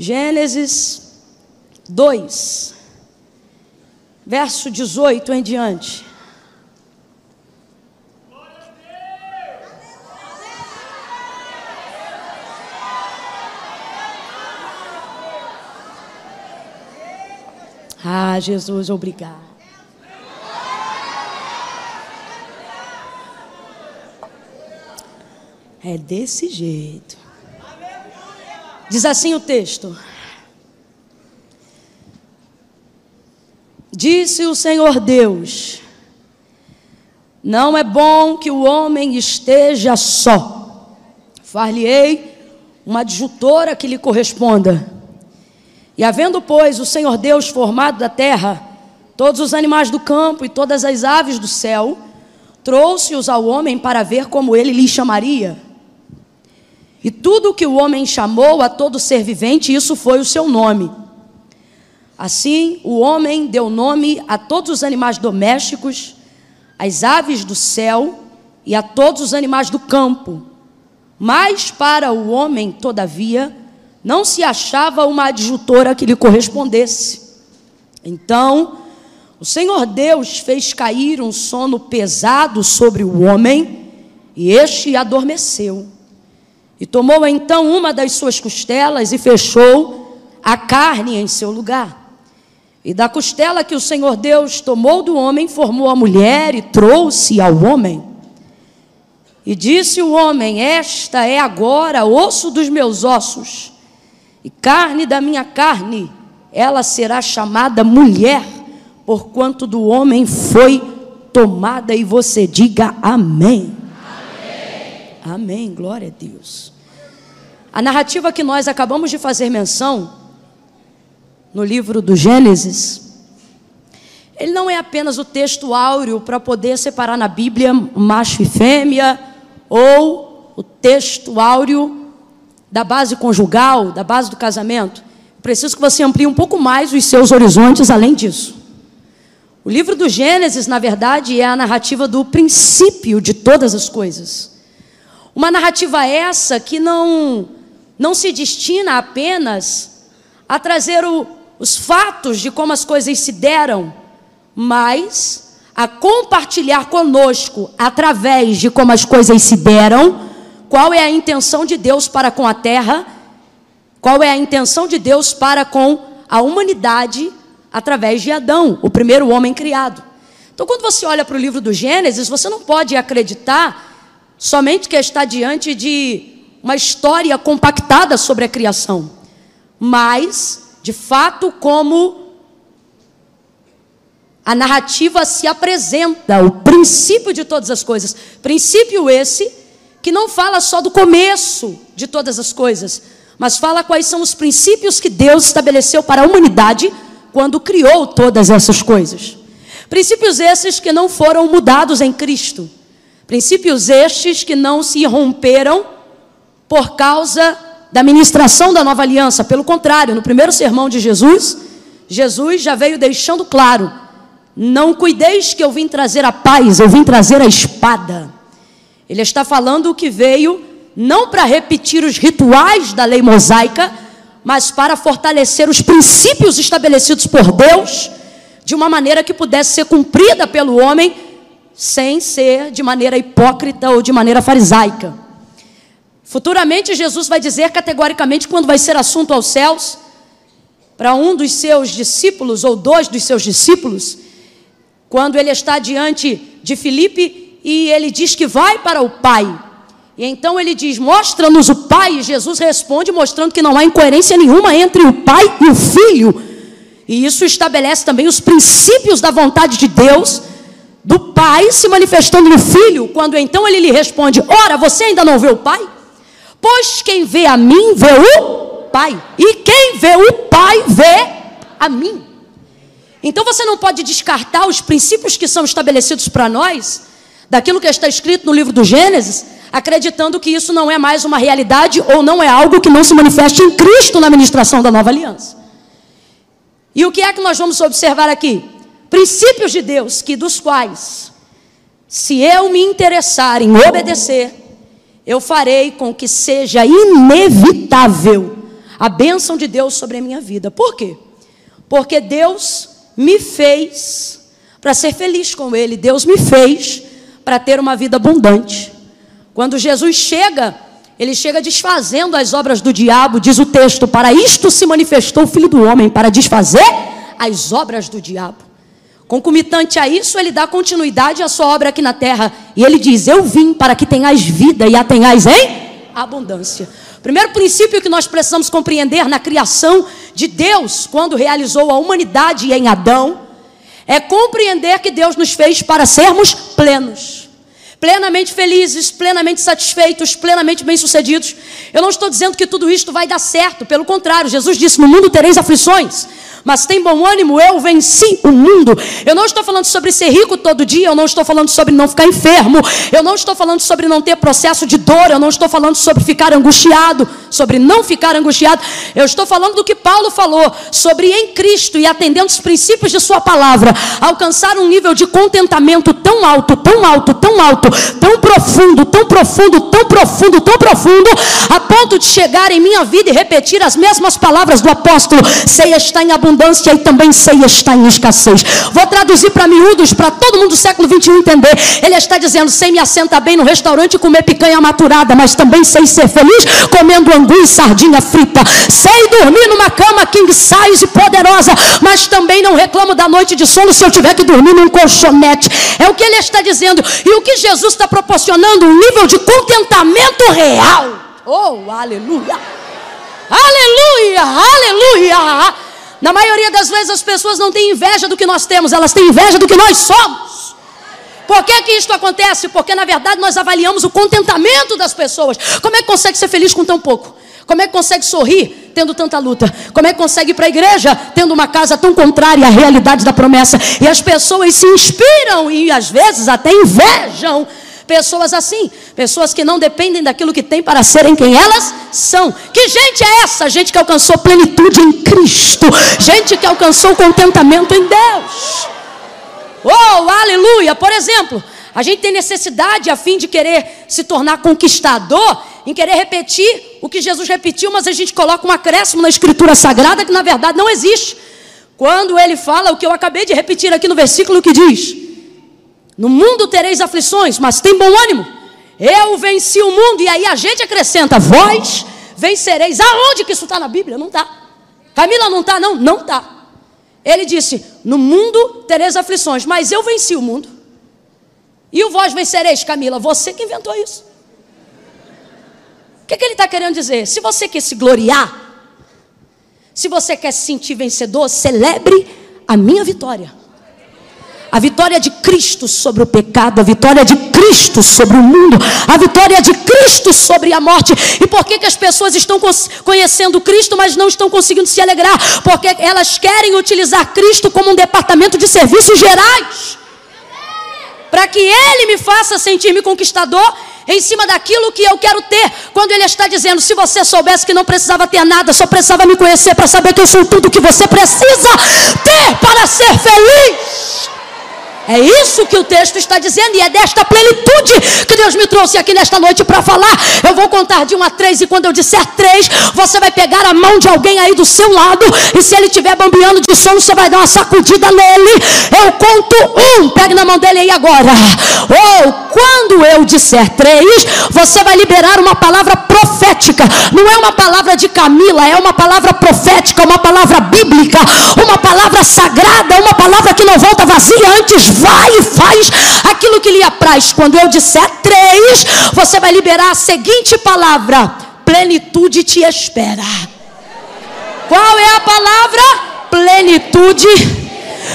Gênesis 2, verso 18 em diante. Ah, Jesus, obrigado. É desse jeito. Diz assim o texto: Disse o Senhor Deus: Não é bom que o homem esteja só. Far-lhe-ei uma adjutora que lhe corresponda. E havendo, pois, o Senhor Deus formado da terra todos os animais do campo e todas as aves do céu, trouxe-os ao homem para ver como ele lhe chamaria. E tudo o que o homem chamou a todo ser vivente, isso foi o seu nome. Assim, o homem deu nome a todos os animais domésticos, às aves do céu e a todos os animais do campo. Mas para o homem, todavia, não se achava uma adjutora que lhe correspondesse. Então, o Senhor Deus fez cair um sono pesado sobre o homem, e este adormeceu. E tomou então uma das suas costelas e fechou a carne em seu lugar. E da costela que o Senhor Deus tomou do homem, formou a mulher e trouxe ao homem. E disse o homem: Esta é agora osso dos meus ossos e carne da minha carne. Ela será chamada mulher, porquanto do homem foi tomada. E você diga amém. Amém, glória a Deus. A narrativa que nós acabamos de fazer menção, no livro do Gênesis, ele não é apenas o texto áureo para poder separar na Bíblia macho e fêmea, ou o texto áureo da base conjugal, da base do casamento. Preciso que você amplie um pouco mais os seus horizontes além disso. O livro do Gênesis, na verdade, é a narrativa do princípio de todas as coisas. Uma narrativa essa que não, não se destina apenas a trazer o, os fatos de como as coisas se deram, mas a compartilhar conosco, através de como as coisas se deram, qual é a intenção de Deus para com a terra, qual é a intenção de Deus para com a humanidade através de Adão, o primeiro homem criado. Então, quando você olha para o livro do Gênesis, você não pode acreditar somente que está diante de uma história compactada sobre a criação, mas, de fato, como a narrativa se apresenta, o princípio de todas as coisas. Princípio esse que não fala só do começo de todas as coisas, mas fala quais são os princípios que Deus estabeleceu para a humanidade quando criou todas essas coisas. Princípios esses que não foram mudados em Cristo. Princípios estes que não se romperam por causa da ministração da nova aliança. Pelo contrário, no primeiro sermão de Jesus, Jesus já veio deixando claro: não cuideis que eu vim trazer a paz, eu vim trazer a espada. Ele está falando que veio não para repetir os rituais da lei mosaica, mas para fortalecer os princípios estabelecidos por Deus de uma maneira que pudesse ser cumprida pelo homem sem ser de maneira hipócrita ou de maneira farisaica. Futuramente, Jesus vai dizer categoricamente, quando vai ser assunto aos céus, para um dos seus discípulos, ou dois dos seus discípulos, quando ele está diante de Filipe e ele diz que vai para o Pai. E então ele diz: Mostra-nos o Pai. E Jesus responde, mostrando que não há incoerência nenhuma entre o Pai e o Filho. E isso estabelece também os princípios da vontade de Deus do pai se manifestando no filho, quando então ele lhe responde: Ora, você ainda não vê o pai? Pois quem vê a mim, vê o pai. E quem vê o pai, vê a mim. Então você não pode descartar os princípios que são estabelecidos para nós, daquilo que está escrito no livro do Gênesis, acreditando que isso não é mais uma realidade ou não é algo que não se manifeste em Cristo na ministração da nova aliança. E o que é que nós vamos observar aqui? Princípios de Deus, que dos quais, se eu me interessar em obedecer, eu farei com que seja inevitável a bênção de Deus sobre a minha vida. Por quê? Porque Deus me fez para ser feliz com Ele, Deus me fez para ter uma vida abundante. Quando Jesus chega, ele chega desfazendo as obras do diabo, diz o texto: para isto se manifestou o Filho do Homem, para desfazer as obras do diabo. Concomitante a isso, ele dá continuidade à sua obra aqui na terra. E ele diz: Eu vim para que tenhais vida e a tenhais em abundância. Primeiro princípio que nós precisamos compreender na criação de Deus, quando realizou a humanidade em Adão, é compreender que Deus nos fez para sermos plenos. Plenamente felizes, plenamente satisfeitos, plenamente bem-sucedidos. Eu não estou dizendo que tudo isto vai dar certo, pelo contrário, Jesus disse: No mundo tereis aflições, mas tem bom ânimo, eu venci o mundo. Eu não estou falando sobre ser rico todo dia, eu não estou falando sobre não ficar enfermo, eu não estou falando sobre não ter processo de dor, eu não estou falando sobre ficar angustiado, sobre não ficar angustiado. Eu estou falando do que Paulo falou sobre em Cristo e atendendo os princípios de Sua palavra, alcançar um nível de contentamento tão alto, tão alto, tão alto, tão profundo, tão profundo, tão profundo, tão profundo, a ponto de chegar em minha vida e repetir as mesmas palavras do apóstolo: sei está em abundância abundância e também sei está em escassez. Vou traduzir para miúdos, para todo mundo do século 21 entender. Ele está dizendo: sei me assenta bem no restaurante e comer picanha maturada, mas também sei ser feliz comendo angu e sardinha frita. Sei dormir numa cama king size poderosa, mas também não reclamo da noite de sono se eu tiver que dormir num colchonete. É o que ele está dizendo. E o que Jesus está proporcionando um nível de contentamento real. Oh, aleluia! Aleluia! Aleluia! Na maioria das vezes as pessoas não têm inveja do que nós temos, elas têm inveja do que nós somos. Por que, que isto acontece? Porque na verdade nós avaliamos o contentamento das pessoas. Como é que consegue ser feliz com tão pouco? Como é que consegue sorrir tendo tanta luta? Como é que consegue ir para a igreja tendo uma casa tão contrária à realidade da promessa? E as pessoas se inspiram e às vezes até invejam pessoas assim, pessoas que não dependem daquilo que têm para serem quem elas são. Que gente é essa? Gente que alcançou plenitude em Cristo, gente que alcançou contentamento em Deus. Oh, aleluia! Por exemplo, a gente tem necessidade, a fim de querer se tornar conquistador, em querer repetir o que Jesus repetiu, mas a gente coloca um acréscimo na Escritura Sagrada que na verdade não existe. Quando ele fala o que eu acabei de repetir aqui no versículo que diz: no mundo tereis aflições, mas tem bom ânimo. Eu venci o mundo. E aí a gente acrescenta: vós vencereis. Aonde que isso está na Bíblia? Não está. Camila não está, não? Não está. Ele disse: No mundo tereis aflições, mas eu venci o mundo. E o vós vencereis, Camila? Você que inventou isso. O que, que ele está querendo dizer? Se você quer se gloriar, se você quer se sentir vencedor, celebre a minha vitória. A vitória de Cristo sobre o pecado, a vitória de Cristo sobre o mundo, a vitória de Cristo sobre a morte. E por que, que as pessoas estão conhecendo Cristo, mas não estão conseguindo se alegrar? Porque elas querem utilizar Cristo como um departamento de serviços gerais. Para que Ele me faça sentir-me conquistador em cima daquilo que eu quero ter. Quando Ele está dizendo: se você soubesse que não precisava ter nada, só precisava me conhecer para saber que eu sou tudo que você precisa ter para ser feliz. É isso que o texto está dizendo, e é desta plenitude que Deus me trouxe aqui nesta noite para falar. Eu vou contar de um a três, e quando eu disser três, você vai pegar a mão de alguém aí do seu lado, e se ele estiver bambeando de sono, você vai dar uma sacudida nele. Eu conto um, pegue na mão dele aí agora. Ou quando eu disser três, você vai liberar uma palavra profética. Não é uma palavra de Camila, é uma palavra profética, uma palavra bíblica, uma palavra sagrada, uma palavra que não volta vazia antes vai e faz aquilo que lhe apraz. Quando eu disser três, você vai liberar a seguinte palavra: plenitude te espera. Qual é a palavra? Plenitude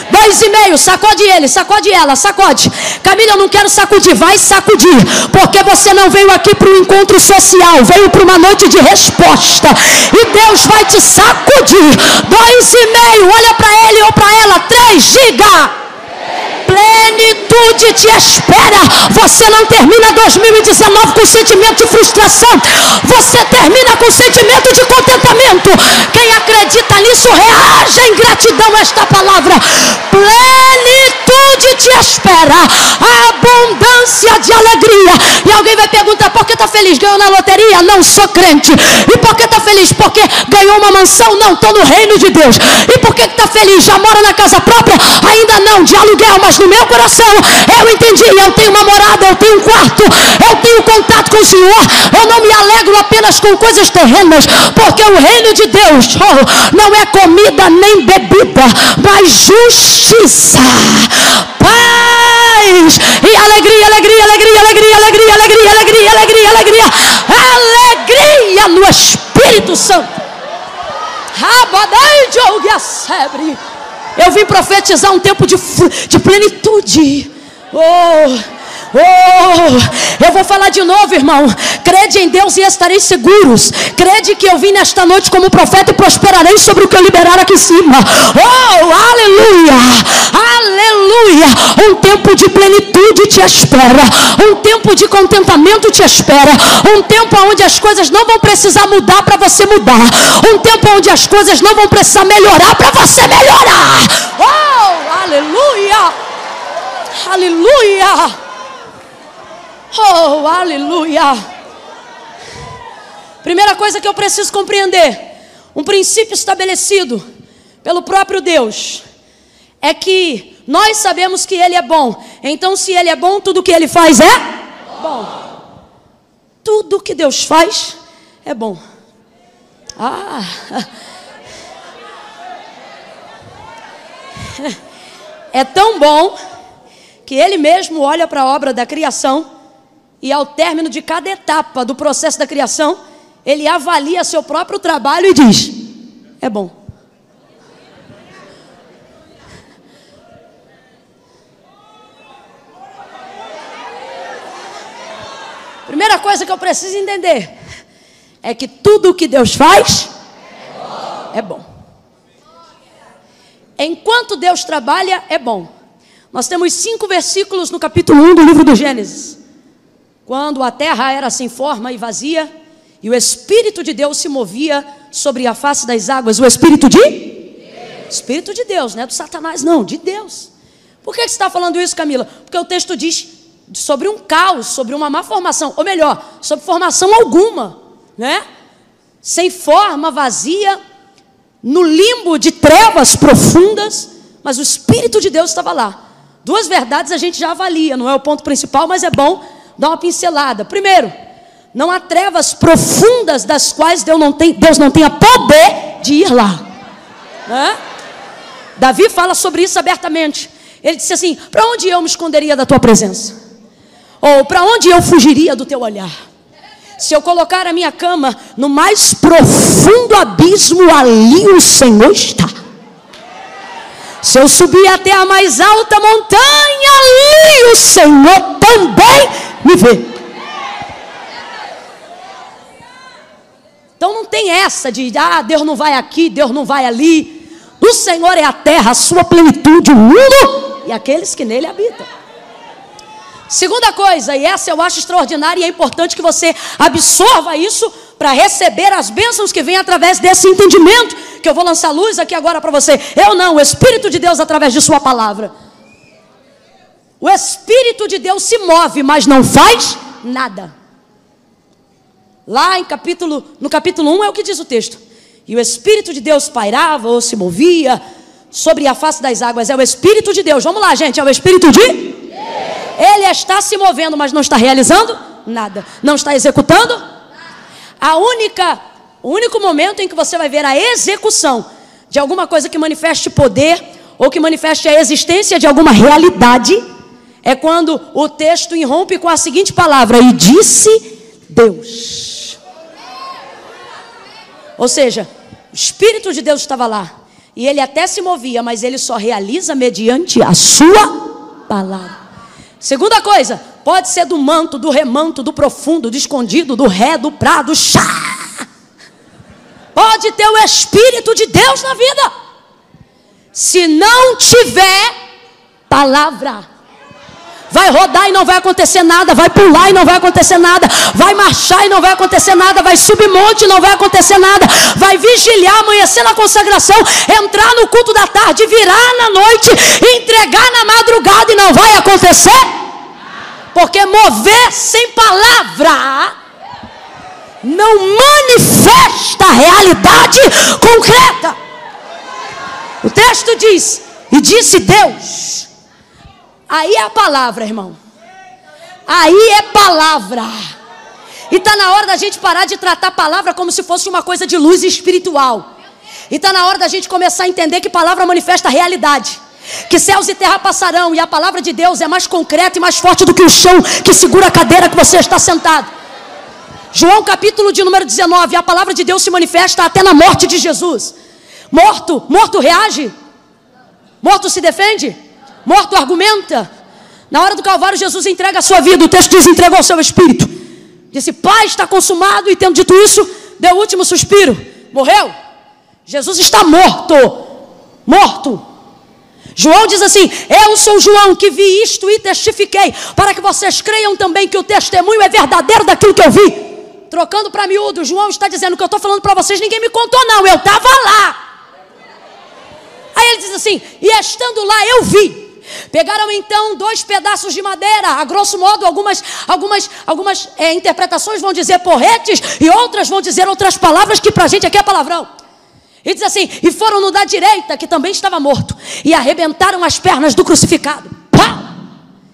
Dois e meio, sacode ele, sacode ela, sacode. Camila, eu não quero sacudir, vai sacudir. Porque você não veio aqui para um encontro social, veio para uma noite de resposta. E Deus vai te sacudir. Dois e meio, olha para ele ou para ela. Três, diga plenitude te espera. Você não termina 2019 com sentimento de frustração. Você termina com sentimento de contentamento. Quem acredita nisso, reage em gratidão a esta palavra. Plenitude te espera. Abundância de alegria. E alguém vai perguntar: por que está feliz? Ganhou na loteria? Não sou crente. E por que está feliz? Porque ganhou uma mansão? Não, estou no reino de Deus. E por que está feliz? Já mora na casa própria? Ainda não, de aluguel, mas no meu coração eu entendi. Eu tenho uma morada, eu tenho um quarto, eu tenho contato com o Senhor. Eu não me alegro apenas com coisas terrenas, porque o reino de Deus oh, não é comida nem bebida, mas justiça, paz e alegria, alegria, alegria, alegria, alegria, alegria, alegria, alegria, alegria, alegria no Espírito Santo. Rabadai de Eu vim profetizar um tempo de, de plenitude. Oh, Oh, eu vou falar de novo, irmão. Crede em Deus e estareis seguros. Crede que eu vim nesta noite como profeta e prosperarei sobre o que eu liberar aqui em cima. Oh, aleluia! Aleluia! Um tempo de plenitude te espera. Um tempo de contentamento te espera. Um tempo onde as coisas não vão precisar mudar para você mudar. Um tempo onde as coisas não vão precisar melhorar para você melhorar. Oh, aleluia! Aleluia! Oh, aleluia! Primeira coisa que eu preciso compreender: um princípio estabelecido pelo próprio Deus é que nós sabemos que Ele é bom. Então, se Ele é bom, tudo que Ele faz é bom. Tudo que Deus faz é bom. Ah! É tão bom que Ele mesmo olha para a obra da criação e ao término de cada etapa do processo da criação, ele avalia seu próprio trabalho e diz: é bom. Primeira coisa que eu preciso entender é que tudo o que Deus faz é bom. Enquanto Deus trabalha, é bom. Nós temos cinco versículos no capítulo 1 do livro do Gênesis. Quando a terra era sem forma e vazia, e o Espírito de Deus se movia sobre a face das águas. O Espírito de? Deus. Espírito de Deus, não é do Satanás, não, de Deus. Por que você está falando isso, Camila? Porque o texto diz sobre um caos, sobre uma má formação, ou melhor, sobre formação alguma, né? Sem forma, vazia, no limbo de trevas profundas, mas o Espírito de Deus estava lá. Duas verdades a gente já avalia, não é o ponto principal, mas é bom dar uma pincelada. Primeiro, não há trevas profundas das quais Deus não, tem, Deus não tenha poder de ir lá. Né? Davi fala sobre isso abertamente. Ele disse assim: Para onde eu me esconderia da tua presença? Ou para onde eu fugiria do teu olhar? Se eu colocar a minha cama no mais profundo abismo, ali o Senhor está. Se eu subir até a mais alta montanha, ali o Senhor também me vê. Então não tem essa de, ah, Deus não vai aqui, Deus não vai ali. O Senhor é a terra, a sua plenitude, o mundo e aqueles que nele habitam. Segunda coisa, e essa eu acho extraordinária e é importante que você absorva isso para receber as bênçãos que vêm através desse entendimento, que eu vou lançar luz aqui agora para você. Eu não, o Espírito de Deus através de Sua palavra. O Espírito de Deus se move, mas não faz nada. Lá em capítulo, no capítulo 1 é o que diz o texto. E o Espírito de Deus pairava ou se movia sobre a face das águas. É o Espírito de Deus. Vamos lá, gente. É o Espírito de Ele está se movendo, mas não está realizando nada. Não está executando. A única, o único momento em que você vai ver a execução de alguma coisa que manifeste poder ou que manifeste a existência de alguma realidade é quando o texto irrompe com a seguinte palavra: E disse Deus. Ou seja, o Espírito de Deus estava lá. E ele até se movia, mas ele só realiza mediante a sua palavra. Segunda coisa, pode ser do manto, do remanto, do profundo, do escondido, do ré, do prado, chá. Pode ter o Espírito de Deus na vida. Se não tiver palavra, vai rodar e não vai acontecer nada, vai pular e não vai acontecer nada, vai marchar e não vai acontecer nada, vai subir monte e não vai acontecer nada, vai vigiliar, amanhecer na consagração, entrar no culto da tarde, virar na noite, entregar na madrugada e não vai acontecer. Porque mover sem palavra não manifesta a realidade concreta. O texto diz: E disse Deus. Aí é a palavra, irmão. Aí é palavra. E está na hora da gente parar de tratar a palavra como se fosse uma coisa de luz espiritual. E está na hora da gente começar a entender que palavra manifesta a realidade. Que céus e terra passarão e a palavra de Deus é mais concreta e mais forte do que o chão que segura a cadeira que você está sentado. João capítulo de número 19, a palavra de Deus se manifesta até na morte de Jesus. Morto, morto reage? Morto se defende? Morto argumenta? Na hora do Calvário, Jesus entrega a sua vida. O texto diz: entregou o seu espírito. Disse: Pai, está consumado. E tendo dito isso, deu o último suspiro. Morreu. Jesus está morto. Morto. João diz assim: Eu sou João que vi isto e testifiquei, para que vocês creiam também que o testemunho é verdadeiro daquilo que eu vi. Trocando para miúdo, João está dizendo que eu estou falando para vocês, ninguém me contou, não, eu estava lá. Aí ele diz assim: E estando lá eu vi. Pegaram então dois pedaços de madeira, a grosso modo, algumas, algumas, algumas é, interpretações vão dizer porretes e outras vão dizer outras palavras que para a gente aqui é palavrão. E diz assim: E foram no da direita, que também estava morto, e arrebentaram as pernas do crucificado.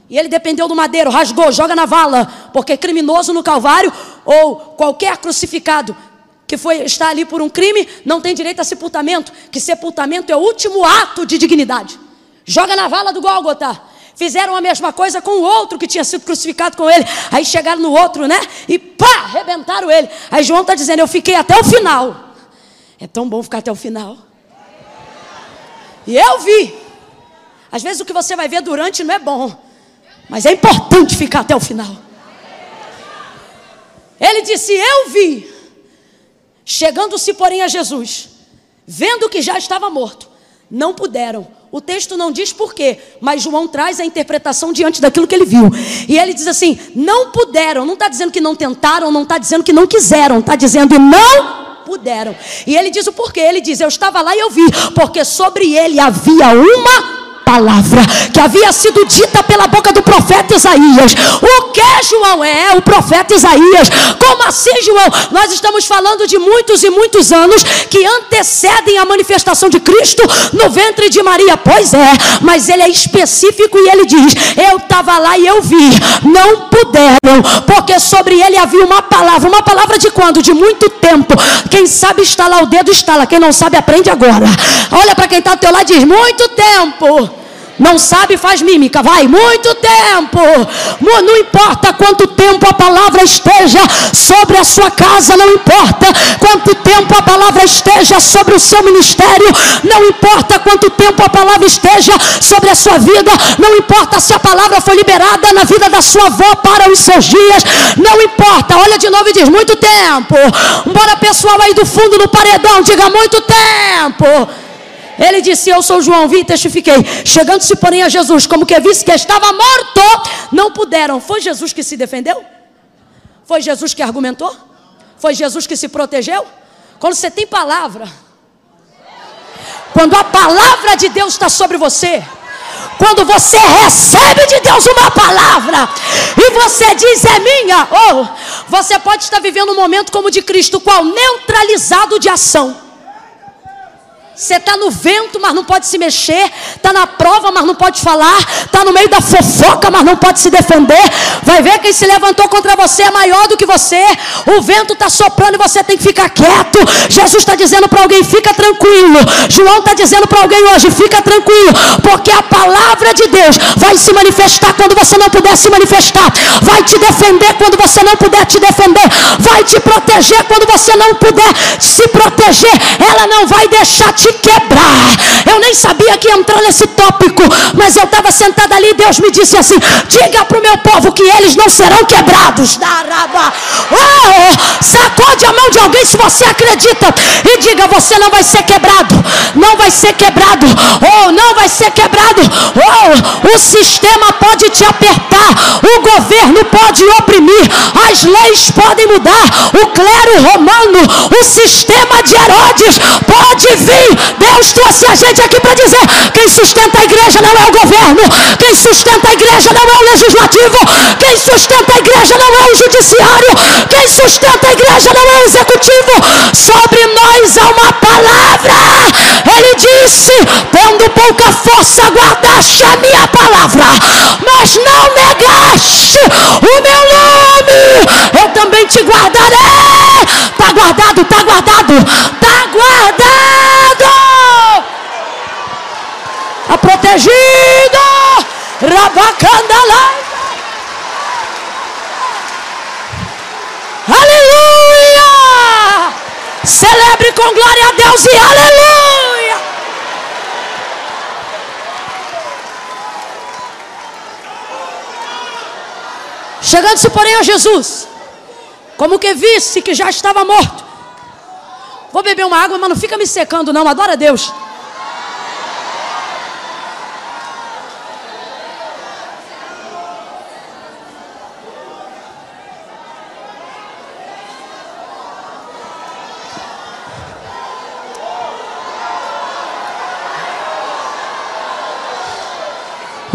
E ele dependeu do madeiro, rasgou, joga na vala, porque criminoso no Calvário ou qualquer crucificado que foi está ali por um crime não tem direito a sepultamento, que sepultamento é o último ato de dignidade. Joga na vala do Gólgota. Fizeram a mesma coisa com o outro que tinha sido crucificado com ele. Aí chegaram no outro, né? E pá, arrebentaram ele. Aí João está dizendo: Eu fiquei até o final. É tão bom ficar até o final. E eu vi. Às vezes o que você vai ver durante não é bom. Mas é importante ficar até o final. Ele disse: Eu vi. Chegando-se, porém, a Jesus, vendo que já estava morto, não puderam. O texto não diz porquê, mas João traz a interpretação diante daquilo que ele viu. E ele diz assim: não puderam, não está dizendo que não tentaram, não está dizendo que não quiseram, está dizendo não puderam. E ele diz o porquê, ele diz: Eu estava lá e eu vi, porque sobre ele havia uma palavra que havia sido dita pela boca do profeta Isaías. O que, João? É o profeta Isaías. Como assim, João? Nós estamos falando de muitos e muitos anos que antecedem a manifestação de Cristo no ventre de Maria. Pois é, mas ele é específico e ele diz: Eu estava lá e eu vi. Não puderam, porque sobre ele havia uma palavra. Uma palavra de quando? De muito tempo. Quem sabe lá o dedo, lá. Quem não sabe, aprende agora. Olha para quem está ao teu lado e diz: Muito tempo. Não sabe, faz mímica. Vai, muito tempo. Não importa quanto tempo a palavra esteja sobre a sua casa, não importa quanto tempo a palavra esteja sobre o seu ministério, não importa quanto tempo a palavra esteja sobre a sua vida, não importa se a palavra foi liberada na vida da sua avó para os seus dias, não importa. Olha de novo e diz: muito tempo. Bora pessoal aí do fundo no paredão, diga muito tempo. Ele disse: Eu sou João, vi e testifiquei. Chegando-se, porém, a Jesus, como que visse que estava morto, não puderam. Foi Jesus que se defendeu? Foi Jesus que argumentou? Foi Jesus que se protegeu? Quando você tem palavra, quando a palavra de Deus está sobre você, quando você recebe de Deus uma palavra e você diz é minha, ou oh, você pode estar vivendo um momento como de Cristo, qual neutralizado de ação. Você está no vento, mas não pode se mexer. Está na prova, mas não pode falar. Está no meio da fofoca, mas não pode se defender. Vai ver quem se levantou contra você é maior do que você. O vento está soprando e você tem que ficar quieto. Jesus está dizendo para alguém: fica tranquilo. João está dizendo para alguém hoje: fica tranquilo. Porque a palavra de Deus vai se manifestar quando você não puder se manifestar. Vai te defender quando você não puder te defender. Vai te proteger quando você não puder se proteger. Ela não vai deixar te quebrar. Nem sabia que ia entrar nesse tópico, mas eu estava sentada ali e Deus me disse assim: diga para o meu povo que eles não serão quebrados. Oh, sacode a mão de alguém se você acredita e diga: você não vai ser quebrado, não vai ser quebrado, oh, não vai ser quebrado. Oh, o sistema pode te apertar, o governo pode oprimir, as leis podem mudar, o clero romano, o sistema de Herodes pode vir. Deus trouxe a gente aqui para dizer: quem sustenta a igreja não é o governo, quem sustenta a igreja não é o legislativo, quem sustenta a igreja não é o judiciário, quem sustenta a igreja não é o executivo. Sobre nós há uma palavra. Ele disse: tendo pouca força, guardaste a minha palavra, mas não negaste o meu nome. Eu também te guardarei. Está guardado, está guardado, está guardado. Está protegido. Rabacandalai. Aleluia! Celebre com glória a Deus e aleluia! Chegando-se, porém, a Jesus, como que visse que já estava morto. Vou beber uma água, mas não fica me secando, não. Adora a Deus.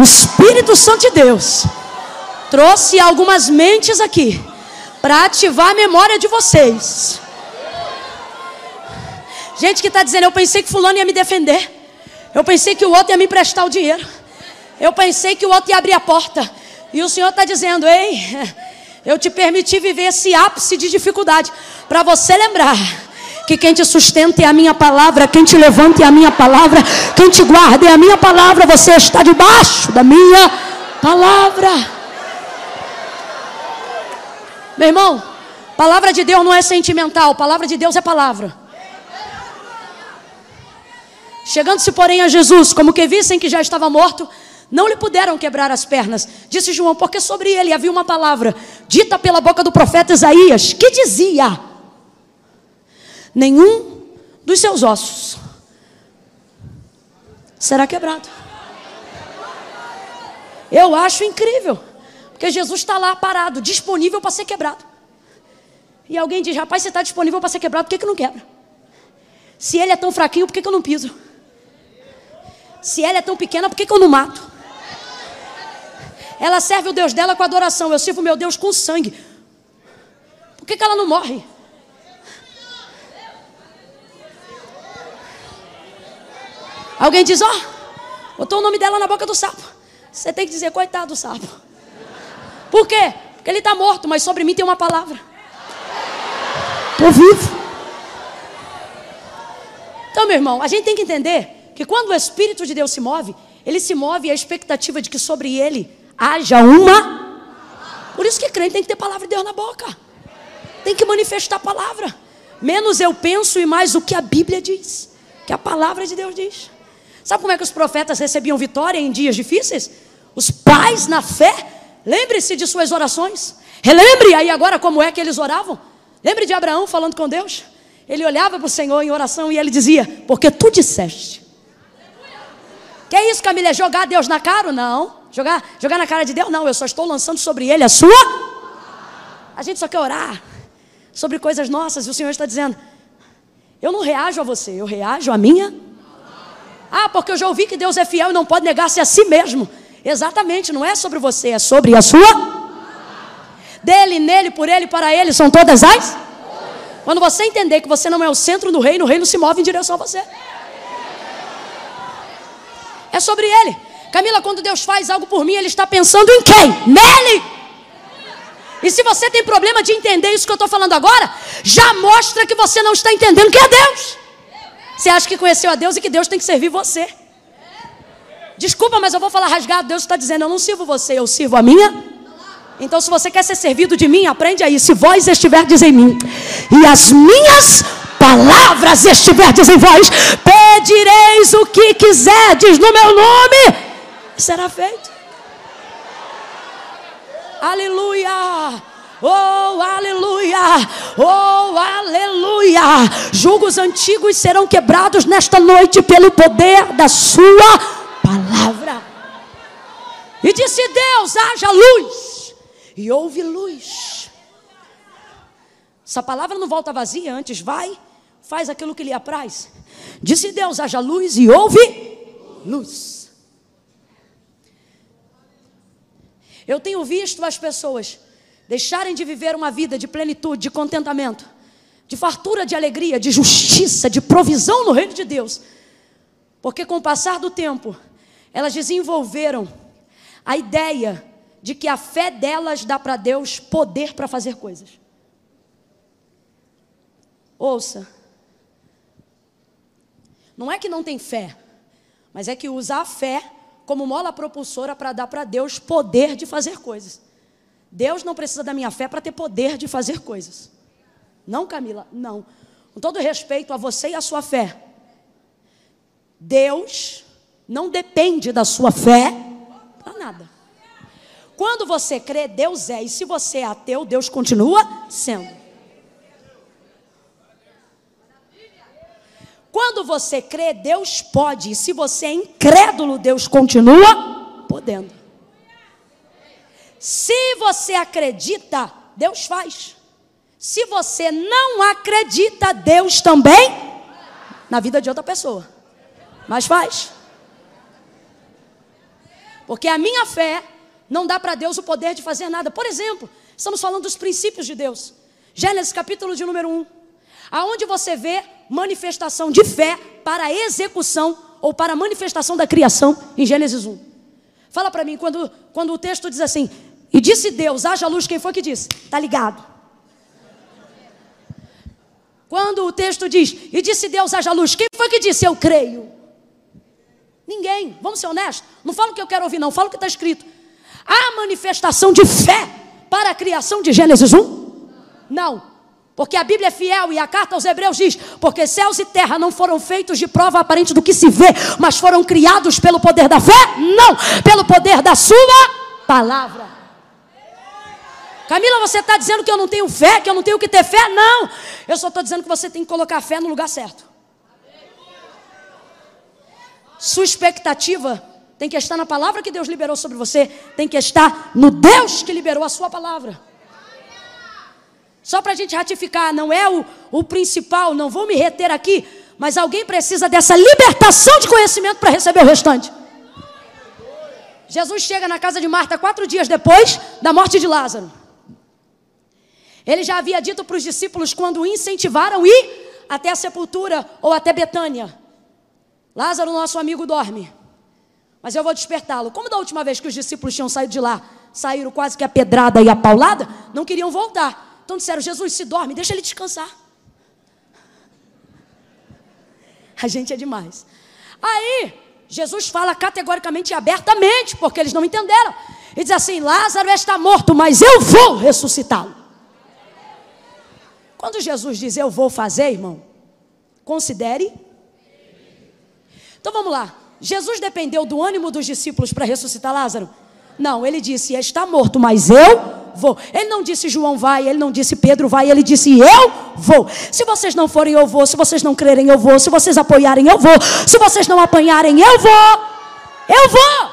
Espírito Santo de Deus trouxe algumas mentes aqui para ativar a memória de vocês. Gente que está dizendo, eu pensei que fulano ia me defender. Eu pensei que o outro ia me emprestar o dinheiro. Eu pensei que o outro ia abrir a porta. E o Senhor está dizendo, ei, eu te permiti viver esse ápice de dificuldade. Para você lembrar que quem te sustenta é a minha palavra, quem te levanta é a minha palavra, quem te guarda é a minha palavra, você está debaixo da minha palavra. Meu irmão, palavra de Deus não é sentimental, palavra de Deus é palavra. Chegando-se, porém, a Jesus, como que vissem que já estava morto, não lhe puderam quebrar as pernas. Disse João, porque sobre ele havia uma palavra dita pela boca do profeta Isaías, que dizia: nenhum dos seus ossos será quebrado. Eu acho incrível, porque Jesus está lá parado, disponível para ser quebrado. E alguém diz: rapaz, você está disponível para ser quebrado, por que, que não quebra? Se ele é tão fraquinho, por que, que eu não piso? Se ela é tão pequena, por que, que eu não mato? Ela serve o Deus dela com adoração, eu sirvo meu Deus com sangue. Por que, que ela não morre? Alguém diz, ó, oh, botou o nome dela na boca do sapo. Você tem que dizer, coitado do sapo. Por quê? Porque ele está morto, mas sobre mim tem uma palavra. Estou vivo. Então, meu irmão, a gente tem que entender que quando o Espírito de Deus se move, ele se move a expectativa de que sobre ele haja uma. Por isso que crente tem que ter palavra de Deus na boca. Tem que manifestar a palavra. Menos eu penso e mais o que a Bíblia diz. Que a palavra de Deus diz. Sabe como é que os profetas recebiam vitória em dias difíceis? Os pais na fé, lembre-se de suas orações. Relembre aí agora como é que eles oravam. Lembre de Abraão falando com Deus. Ele olhava para o Senhor em oração e ele dizia: Porque tu disseste. Que é isso, Camila? É jogar Deus na cara? Não. Jogar, jogar na cara de Deus? Não. Eu só estou lançando sobre ele a sua. A gente só quer orar sobre coisas nossas e o Senhor está dizendo: Eu não reajo a você, eu reajo a minha ah, porque eu já ouvi que Deus é fiel e não pode negar-se a si mesmo. Exatamente, não é sobre você, é sobre a sua. Dele, nele, por ele, para ele, são todas as. Quando você entender que você não é o centro do reino, o reino se move em direção a você. É sobre ele. Camila, quando Deus faz algo por mim, ele está pensando em quem? Nele. E se você tem problema de entender isso que eu estou falando agora, já mostra que você não está entendendo que é Deus. Você acha que conheceu a Deus e que Deus tem que servir você. Desculpa, mas eu vou falar rasgado. Deus está dizendo: Eu não sirvo você, eu sirvo a minha. Então, se você quer ser servido de mim, aprende aí. Se vós estiverdes em mim e as minhas palavras estiverdes em vós, pedireis o que quiserdes no meu nome, será feito. Aleluia! Oh, aleluia! Oh, aleluia! Julgos antigos serão quebrados nesta noite pelo poder da Sua palavra. E disse Deus: haja luz. E houve luz. Essa palavra não volta vazia, antes vai, faz aquilo que lhe apraz. Disse Deus: haja luz e houve luz. Eu tenho visto as pessoas deixarem de viver uma vida de plenitude, de contentamento, de fartura de alegria, de justiça, de provisão no reino de Deus. Porque com o passar do tempo, elas desenvolveram a ideia de que a fé delas dá para Deus poder para fazer coisas. Ouça. Não é que não tem fé, mas é que usa a fé como mola propulsora para dar para Deus poder de fazer coisas. Deus não precisa da minha fé para ter poder de fazer coisas. Não, Camila, não. Com todo respeito a você e a sua fé, Deus não depende da sua fé para nada. Quando você crê, Deus é, e se você é ateu, Deus continua sendo. Quando você crê, Deus pode, e se você é incrédulo, Deus continua podendo. Se você acredita, Deus faz. Se você não acredita, Deus também na vida de outra pessoa. Mas faz. Porque a minha fé não dá para Deus o poder de fazer nada. Por exemplo, estamos falando dos princípios de Deus. Gênesis capítulo de número 1. Aonde você vê manifestação de fé para execução ou para manifestação da criação em Gênesis 1. Fala para mim quando, quando o texto diz assim: e disse Deus: haja luz. Quem foi que disse? Está ligado. Quando o texto diz: e disse Deus: haja luz. Quem foi que disse? Eu creio. Ninguém. Vamos ser honestos. Não falo o que eu quero ouvir, não. Falo o que está escrito. Há manifestação de fé para a criação de Gênesis 1? Não. Porque a Bíblia é fiel e a carta aos Hebreus diz: Porque céus e terra não foram feitos de prova aparente do que se vê, mas foram criados pelo poder da fé? Não, pelo poder da Sua palavra. Camila, você está dizendo que eu não tenho fé, que eu não tenho que ter fé? Não. Eu só estou dizendo que você tem que colocar a fé no lugar certo. Sua expectativa tem que estar na palavra que Deus liberou sobre você, tem que estar no Deus que liberou a sua palavra. Só para a gente ratificar, não é o, o principal, não vou me reter aqui, mas alguém precisa dessa libertação de conhecimento para receber o restante. Jesus chega na casa de Marta quatro dias depois da morte de Lázaro. Ele já havia dito para os discípulos quando o incentivaram ir até a sepultura ou até Betânia: Lázaro, nosso amigo, dorme, mas eu vou despertá-lo. Como da última vez que os discípulos tinham saído de lá, saíram quase que a pedrada e a paulada, não queriam voltar. Então disseram: Jesus, se dorme, deixa ele descansar. A gente é demais. Aí, Jesus fala categoricamente e abertamente, porque eles não entenderam. E diz assim: Lázaro está morto, mas eu vou ressuscitá-lo. Quando Jesus diz eu vou fazer, irmão, considere. Então vamos lá. Jesus dependeu do ânimo dos discípulos para ressuscitar Lázaro? Não, ele disse: está morto, mas eu vou. Ele não disse João vai, ele não disse Pedro vai, ele disse eu vou. Se vocês não forem, eu vou. Se vocês não crerem, eu vou. Se vocês apoiarem, eu vou. Se vocês não apanharem, eu vou. Eu vou.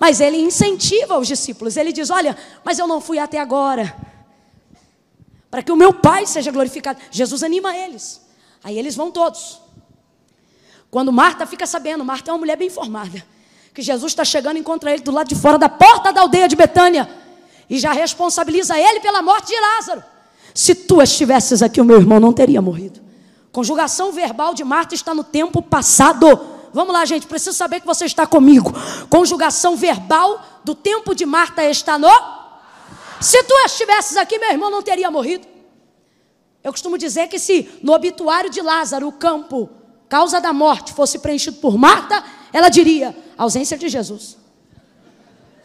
Mas ele incentiva os discípulos. Ele diz: Olha, mas eu não fui até agora para que o meu Pai seja glorificado. Jesus anima eles. Aí eles vão todos. Quando Marta fica sabendo, Marta é uma mulher bem informada, que Jesus está chegando e encontra ele do lado de fora da porta da aldeia de Betânia e já responsabiliza ele pela morte de Lázaro. Se tu estivesses aqui, o meu irmão não teria morrido. Conjugação verbal de Marta está no tempo passado. Vamos lá, gente, preciso saber que você está comigo. Conjugação verbal do tempo de Marta está no se tu estivesses aqui, meu irmão não teria morrido. Eu costumo dizer que se no obituário de Lázaro o campo, causa da morte, fosse preenchido por Marta, ela diria: ausência de Jesus.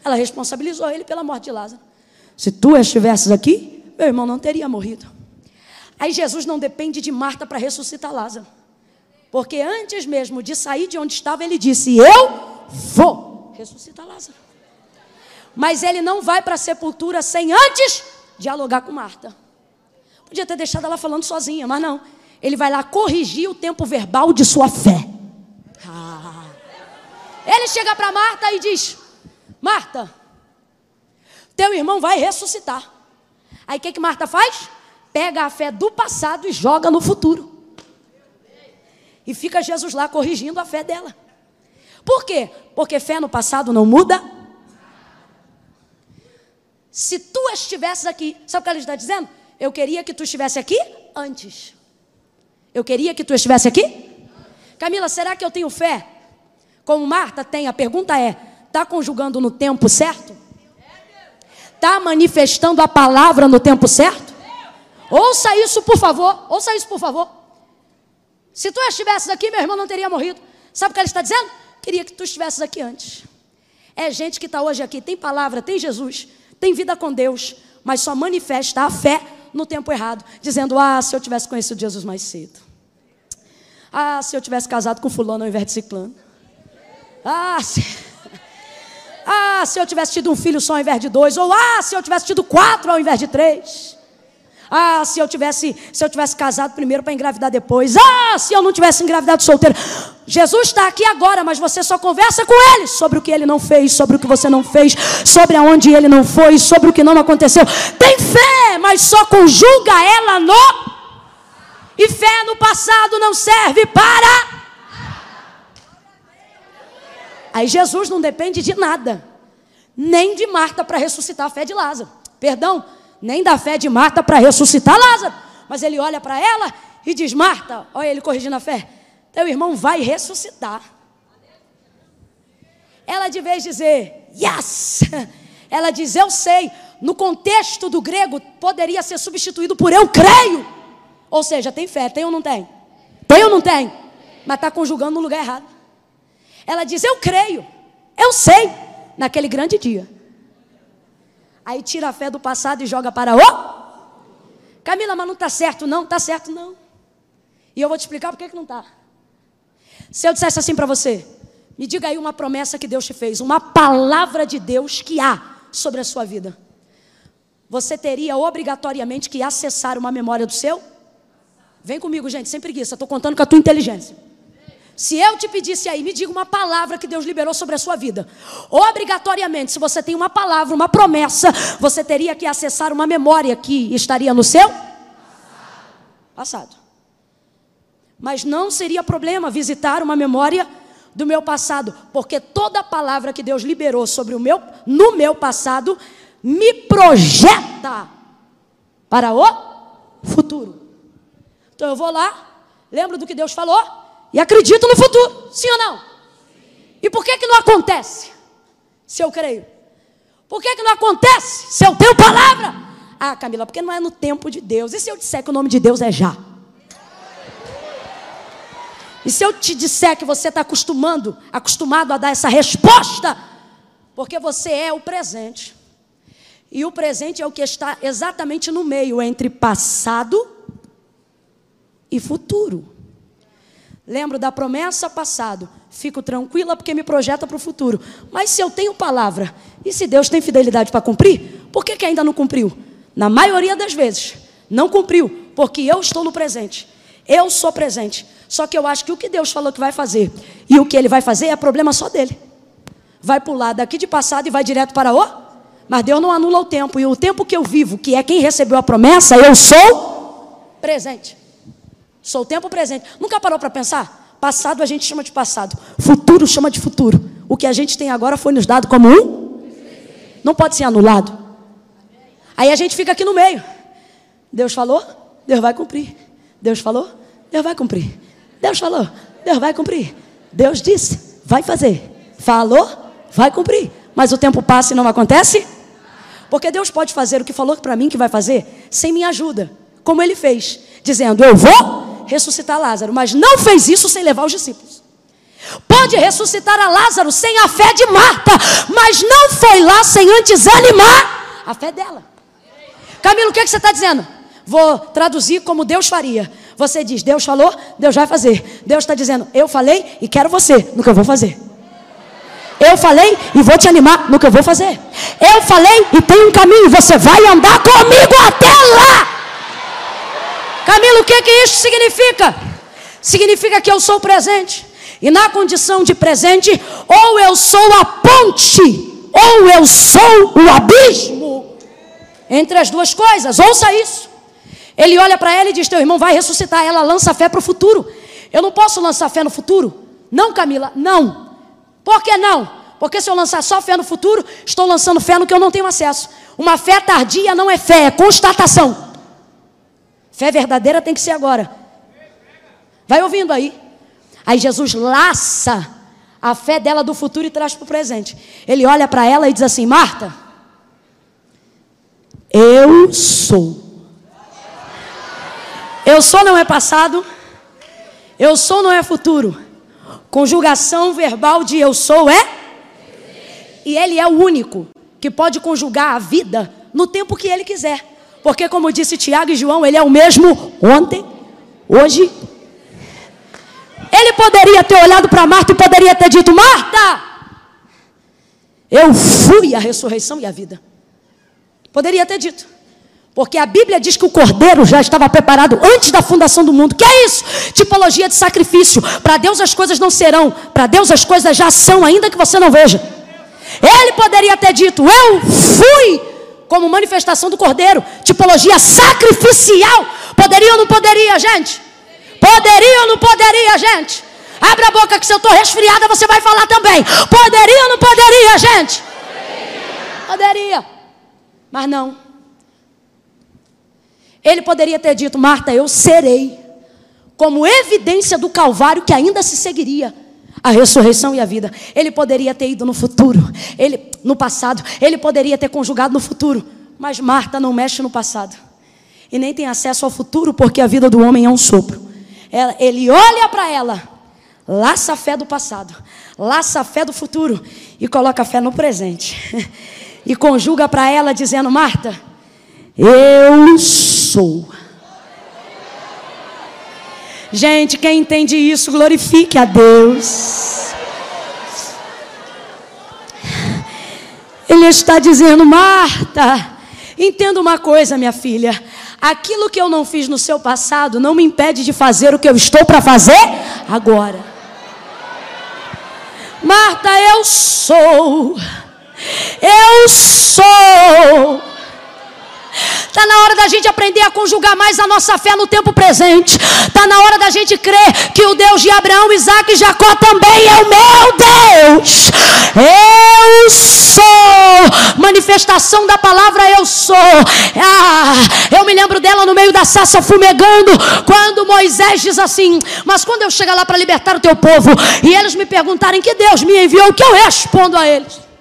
Ela responsabilizou ele pela morte de Lázaro. Se tu estivesses aqui, meu irmão não teria morrido. Aí Jesus não depende de Marta para ressuscitar Lázaro. Porque antes mesmo de sair de onde estava, ele disse: Eu vou ressuscitar Lázaro. Mas ele não vai para a sepultura sem antes dialogar com Marta. Podia ter deixado ela falando sozinha, mas não. Ele vai lá corrigir o tempo verbal de sua fé. Ah. Ele chega para Marta e diz: Marta, teu irmão vai ressuscitar. Aí o que, que Marta faz? Pega a fé do passado e joga no futuro. E fica Jesus lá corrigindo a fé dela. Por quê? Porque fé no passado não muda. Se tu estivesses aqui, sabe o que ela está dizendo? Eu queria que tu estivesse aqui antes. Eu queria que tu estivesse aqui. Camila, será que eu tenho fé? Como Marta tem, a pergunta é: está conjugando no tempo certo? Está manifestando a palavra no tempo certo? Ouça isso, por favor. Ouça isso, por favor. Se tu estivesses aqui, meu irmão não teria morrido. Sabe o que ela está dizendo? Queria que tu estivesses aqui antes. É gente que está hoje aqui, tem palavra, tem Jesus, tem vida com Deus, mas só manifesta a fé no tempo errado, dizendo: Ah, se eu tivesse conhecido Jesus mais cedo. Ah, se eu tivesse casado com fulano ao invés de ciclano. Ah, se... ah, se eu tivesse tido um filho só ao invés de dois. Ou ah, se eu tivesse tido quatro ao invés de três. Ah, se eu tivesse, se eu tivesse casado primeiro para engravidar depois. Ah, se eu não tivesse engravidado solteiro. Jesus está aqui agora, mas você só conversa com ele sobre o que ele não fez, sobre o que você não fez, sobre aonde ele não foi, sobre o que não aconteceu. Tem fé, mas só conjuga ela no e fé no passado não serve para Aí Jesus não depende de nada, nem de Marta para ressuscitar a fé de Lázaro. Perdão, nem da fé de Marta para ressuscitar Lázaro. Mas ele olha para ela e diz: Marta, olha ele corrigindo a fé, teu irmão vai ressuscitar. Ela, de vez dizer, yes, ela diz, eu sei. No contexto do grego, poderia ser substituído por eu creio. Ou seja, tem fé, tem ou não tem? Tem ou não tem? Mas está conjugando no lugar errado. Ela diz, eu creio, eu sei, naquele grande dia. Aí tira a fé do passado e joga para o. Camila, mas não está certo, não? Está certo, não. E eu vou te explicar por que não está. Se eu dissesse assim para você, me diga aí uma promessa que Deus te fez, uma palavra de Deus que há sobre a sua vida. Você teria obrigatoriamente que acessar uma memória do seu? Vem comigo, gente, sem preguiça, estou contando com a tua inteligência. Se eu te pedisse aí, me diga uma palavra que Deus liberou sobre a sua vida. Obrigatoriamente, se você tem uma palavra, uma promessa, você teria que acessar uma memória que estaria no seu passado. Mas não seria problema visitar uma memória do meu passado, porque toda palavra que Deus liberou sobre o meu no meu passado me projeta para o futuro. Então eu vou lá, lembro do que Deus falou, e acredito no futuro, sim ou não? E por que que não acontece? Se eu creio. Por que que não acontece? Se eu tenho palavra. Ah, Camila, porque não é no tempo de Deus. E se eu disser que o nome de Deus é já? E se eu te disser que você está acostumando, acostumado a dar essa resposta, porque você é o presente. E o presente é o que está exatamente no meio entre passado e futuro. Lembro da promessa passado. Fico tranquila porque me projeta para o futuro. Mas se eu tenho palavra, e se Deus tem fidelidade para cumprir, por que, que ainda não cumpriu? Na maioria das vezes, não cumpriu, porque eu estou no presente. Eu sou presente. Só que eu acho que o que Deus falou que vai fazer e o que ele vai fazer é problema só dele. Vai pular daqui de passado e vai direto para o. Mas Deus não anula o tempo. E o tempo que eu vivo, que é quem recebeu a promessa, eu sou presente. Sou o tempo presente. Nunca parou para pensar? Passado a gente chama de passado, futuro chama de futuro. O que a gente tem agora foi nos dado como um, não pode ser anulado. Aí a gente fica aqui no meio. Deus falou, Deus vai cumprir. Deus falou, Deus vai cumprir. Deus falou, Deus vai cumprir. Deus disse, vai fazer. Falou, vai cumprir. Mas o tempo passa e não acontece? Porque Deus pode fazer o que falou para mim que vai fazer sem minha ajuda, como ele fez, dizendo: Eu vou ressuscitar Lázaro, mas não fez isso sem levar os discípulos. Pode ressuscitar a Lázaro sem a fé de Marta, mas não foi lá sem antes animar a fé dela. Camilo, o que, é que você está dizendo? vou traduzir como Deus faria. Você diz, Deus falou, Deus vai fazer. Deus está dizendo, eu falei e quero você no que eu vou fazer. Eu falei e vou te animar no que eu vou fazer. Eu falei e tem um caminho, você vai andar comigo até lá. Camilo, o que, que isso significa? Significa que eu sou presente. E na condição de presente, ou eu sou a ponte, ou eu sou o abismo. Entre as duas coisas, ouça isso. Ele olha para ela e diz: Teu irmão vai ressuscitar. Ela lança fé para o futuro. Eu não posso lançar fé no futuro? Não, Camila, não. Por que não? Porque se eu lançar só fé no futuro, estou lançando fé no que eu não tenho acesso. Uma fé tardia não é fé, é constatação. Fé verdadeira tem que ser agora. Vai ouvindo aí. Aí Jesus laça a fé dela do futuro e traz para o presente. Ele olha para ela e diz assim: Marta, eu sou. Eu sou não é passado, eu sou não é futuro. Conjugação verbal de eu sou é. E ele é o único que pode conjugar a vida no tempo que ele quiser. Porque, como disse Tiago e João, ele é o mesmo ontem, hoje. Ele poderia ter olhado para Marta e poderia ter dito: Marta, eu fui a ressurreição e a vida. Poderia ter dito. Porque a Bíblia diz que o cordeiro já estava preparado antes da fundação do mundo. Que é isso? Tipologia de sacrifício. Para Deus as coisas não serão, para Deus as coisas já são, ainda que você não veja. Ele poderia ter dito: Eu fui como manifestação do cordeiro, tipologia sacrificial. Poderia ou não poderia, gente? Poderia ou não poderia, gente? Abra a boca que se eu estou resfriada, você vai falar também. Poderia ou não poderia, gente? Poderia. Mas não. Ele poderia ter dito, Marta, eu serei. Como evidência do Calvário que ainda se seguiria a ressurreição e a vida. Ele poderia ter ido no futuro, ele no passado, ele poderia ter conjugado no futuro, mas Marta não mexe no passado. E nem tem acesso ao futuro, porque a vida do homem é um sopro. Ele olha para ela, laça a fé do passado, laça a fé do futuro e coloca a fé no presente. E conjuga para ela dizendo: Marta, eu sou. Gente, quem entende isso, glorifique a Deus. Ele está dizendo, Marta, entenda uma coisa, minha filha. Aquilo que eu não fiz no seu passado não me impede de fazer o que eu estou para fazer agora. Marta, eu sou. Eu sou. Está na hora da gente aprender a conjugar mais a nossa fé no tempo presente. Está na hora da gente crer que o Deus de Abraão, Isaac e Jacó também é o meu Deus. Eu sou. Manifestação da palavra eu sou. Ah, eu me lembro dela no meio da saça fumegando. Quando Moisés diz assim: Mas quando eu chegar lá para libertar o teu povo e eles me perguntarem que Deus me enviou, o que eu respondo a eles?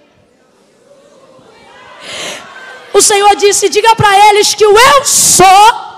O Senhor disse: diga para eles que o eu sou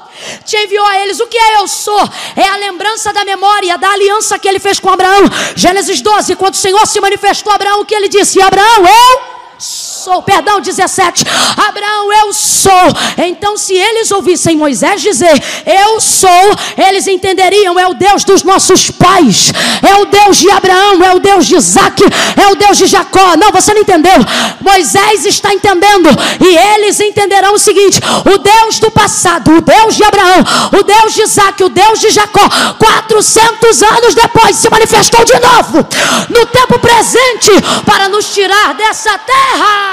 te enviou a eles. O que é eu sou? É a lembrança da memória, da aliança que ele fez com Abraão. Gênesis 12, quando o Senhor se manifestou a Abraão, o que ele disse? Abraão, eu sou. Perdão, 17. Abraão, eu sou. Então, se eles ouvissem Moisés dizer, eu sou, eles entenderiam: é o Deus dos nossos pais, é o Deus de Abraão, é o Deus de Isaac, é o Deus de Jacó. Não, você não entendeu. Moisés está entendendo, e eles entenderão o seguinte: o Deus do passado, o Deus de Abraão, o Deus de Isaac, o Deus de Jacó, 400 anos depois se manifestou de novo, no tempo presente, para nos tirar dessa terra.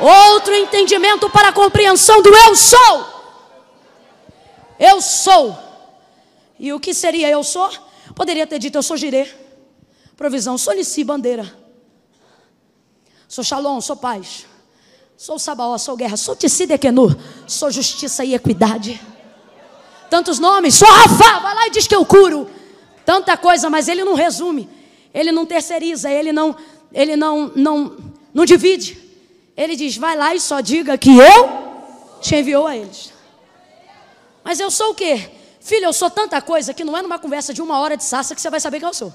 Outro entendimento para a compreensão do eu sou. Eu sou. E o que seria eu sou? Poderia ter dito eu sou girê. Provisão, sou Nissi, bandeira. Sou Shalom, sou paz. Sou Sabaó, sou guerra. Sou Dequenu, sou justiça e equidade. Tantos nomes. Sou Rafa, vai lá e diz que eu curo. Tanta coisa, mas ele não resume. Ele não terceiriza, ele não, ele não, não não divide. Ele diz: vai lá e só diga que eu te enviou a eles. Mas eu sou o quê? Filho, eu sou tanta coisa que não é numa conversa de uma hora de sassa que você vai saber quem eu sou.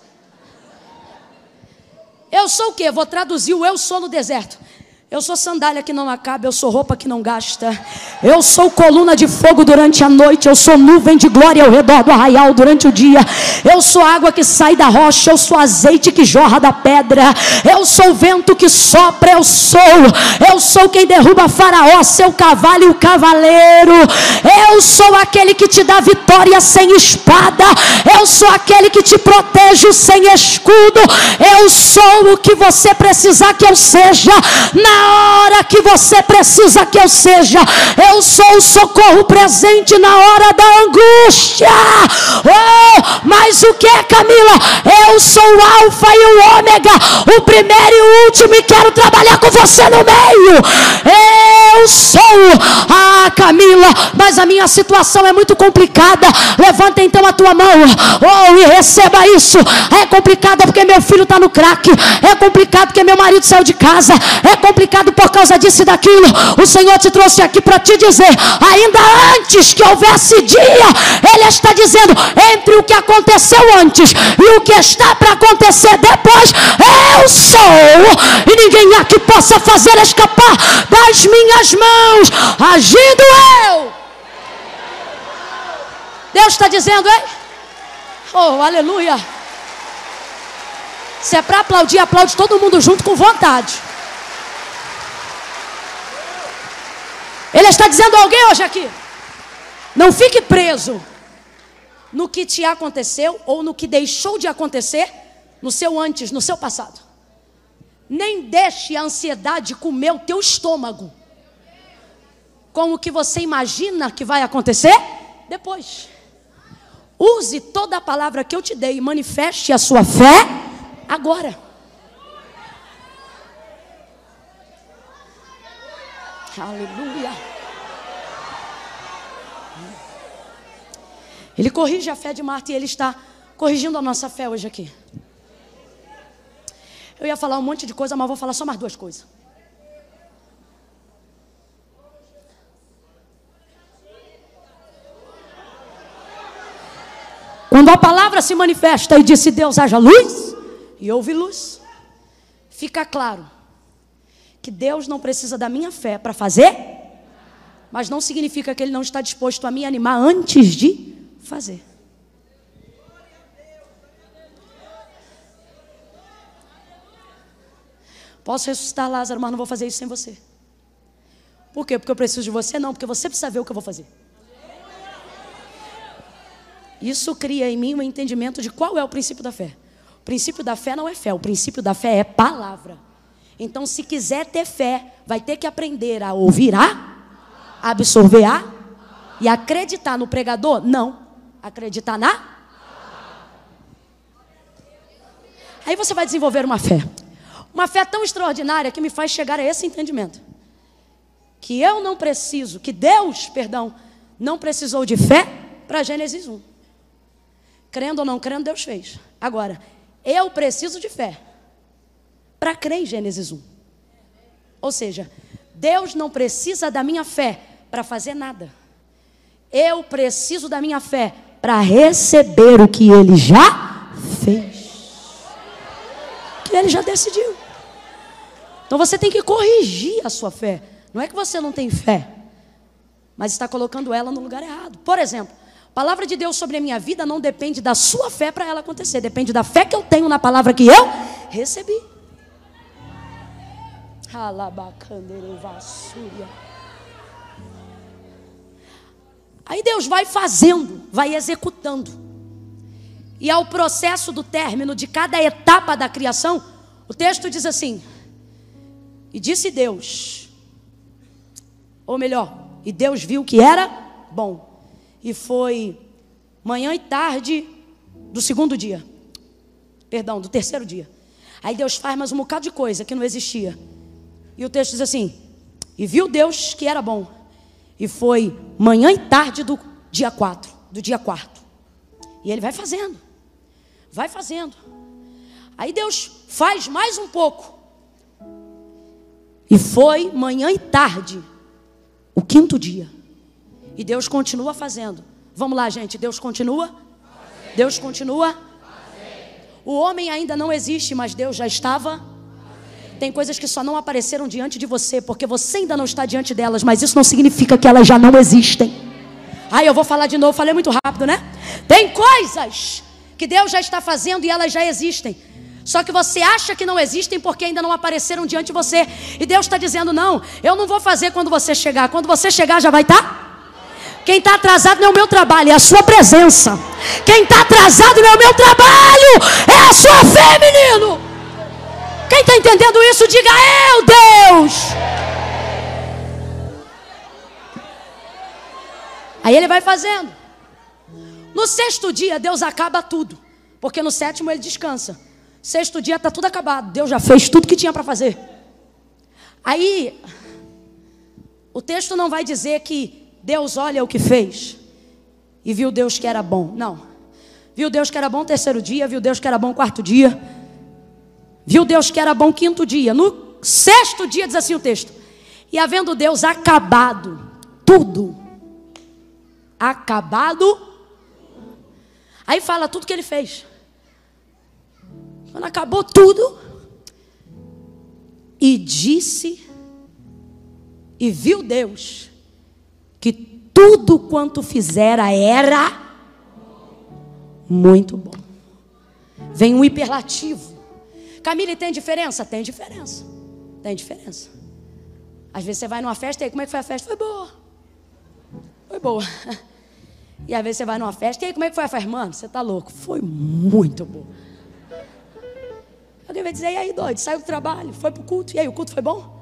Eu sou o quê? Vou traduzir o eu sou no deserto. Eu sou sandália que não acaba, eu sou roupa que não gasta. Eu sou coluna de fogo durante a noite, eu sou nuvem de glória ao redor do arraial durante o dia. Eu sou água que sai da rocha, eu sou azeite que jorra da pedra. Eu sou vento que sopra, eu sou. Eu sou quem derruba Faraó, seu cavalo e o cavaleiro. Eu sou aquele que te dá vitória sem espada. Eu sou aquele que te protege sem escudo. Eu sou o que você precisar que eu seja. Na hora que você precisa que eu seja. Eu sou o socorro presente na hora da angústia. Oh, mas o que é, Camila? Eu sou o Alfa e o Ômega, o primeiro e o último, e quero trabalhar com você no meio. Eu sou. Ah, Camila, mas a minha situação é muito complicada. Levanta então a tua mão. Oh, e receba isso. É complicado porque meu filho está no crack. É complicado porque meu marido saiu de casa. É complicado complicado por causa disso e daquilo. O Senhor te trouxe aqui para te dizer, ainda antes que houvesse dia, Ele está dizendo, entre o que aconteceu antes e o que está para acontecer depois, eu sou, e ninguém há que possa fazer escapar das minhas mãos, agindo eu. Deus está dizendo, hein? Oh, aleluia. Se é para aplaudir, aplaude todo mundo junto com vontade. Ele está dizendo a alguém hoje aqui: não fique preso no que te aconteceu ou no que deixou de acontecer no seu antes, no seu passado. Nem deixe a ansiedade comer o teu estômago com o que você imagina que vai acontecer depois. Use toda a palavra que eu te dei e manifeste a sua fé agora. Aleluia. Ele corrige a fé de Marta e ele está corrigindo a nossa fé hoje aqui. Eu ia falar um monte de coisa, mas vou falar só mais duas coisas. Quando a palavra se manifesta e disse Deus haja luz, e houve luz, fica claro que Deus não precisa da minha fé para fazer, mas não significa que Ele não está disposto a me animar antes de fazer. Posso ressuscitar Lázaro, mas não vou fazer isso sem você. Por quê? Porque eu preciso de você? Não, porque você precisa ver o que eu vou fazer. Isso cria em mim um entendimento de qual é o princípio da fé. O princípio da fé não é fé, o princípio da fé é palavra. Então, se quiser ter fé, vai ter que aprender a ouvir a, absorver a e acreditar no pregador? Não. Acreditar na? Aí você vai desenvolver uma fé. Uma fé tão extraordinária que me faz chegar a esse entendimento. Que eu não preciso, que Deus, perdão, não precisou de fé para Gênesis 1. Crendo ou não crendo, Deus fez. Agora, eu preciso de fé para crer em Gênesis 1. Ou seja, Deus não precisa da minha fé para fazer nada. Eu preciso da minha fé para receber o que ele já fez. Que ele já decidiu. Então você tem que corrigir a sua fé. Não é que você não tem fé, mas está colocando ela no lugar errado. Por exemplo, a palavra de Deus sobre a minha vida não depende da sua fé para ela acontecer, depende da fé que eu tenho na palavra que eu recebi. Aí Deus vai fazendo, vai executando. E ao processo do término de cada etapa da criação, o texto diz assim: E disse Deus, ou melhor, e Deus viu que era bom. E foi manhã e tarde do segundo dia. Perdão, do terceiro dia. Aí Deus faz mais um bocado de coisa que não existia. E o texto diz assim: E viu Deus que era bom. E foi manhã e tarde do dia 4, do dia quarto. E ele vai fazendo. Vai fazendo. Aí Deus faz mais um pouco. E foi manhã e tarde, o quinto dia. E Deus continua fazendo. Vamos lá, gente. Deus continua? Deus continua? O homem ainda não existe, mas Deus já estava Tem coisas que só não apareceram diante de você porque você ainda não está diante delas, mas isso não significa que elas já não existem. Aí eu vou falar de novo, falei muito rápido, né? Tem coisas que Deus já está fazendo e elas já existem. Só que você acha que não existem porque ainda não apareceram diante de você. E Deus está dizendo: não, eu não vou fazer quando você chegar. Quando você chegar já vai estar. Tá? Quem está atrasado não é o meu trabalho, é a sua presença. Quem está atrasado não é o meu trabalho, Quem está entendendo isso, diga eu, Deus. Aí ele vai fazendo. No sexto dia, Deus acaba tudo. Porque no sétimo ele descansa. Sexto dia está tudo acabado. Deus já fez tudo que tinha para fazer. Aí, o texto não vai dizer que Deus olha o que fez e viu Deus que era bom. Não. Viu Deus que era bom terceiro dia, viu Deus que era bom quarto dia, viu Deus que era bom quinto dia. No sexto dia diz assim o texto: E havendo Deus acabado tudo, acabado, aí fala tudo que ele fez. Quando acabou tudo, e disse, e viu Deus, que tudo quanto fizera era muito bom. Vem um hiperlativo. Camille, tem diferença? Tem diferença. Tem diferença. Às vezes você vai numa festa e aí, como é que foi a festa? Foi boa. Foi boa. E às vezes você vai numa festa e aí, como é que foi a festa? Mano, você está louco. Foi muito boa. Alguém vai dizer, e aí, doido, saiu do trabalho, foi pro culto, e aí, o culto foi bom?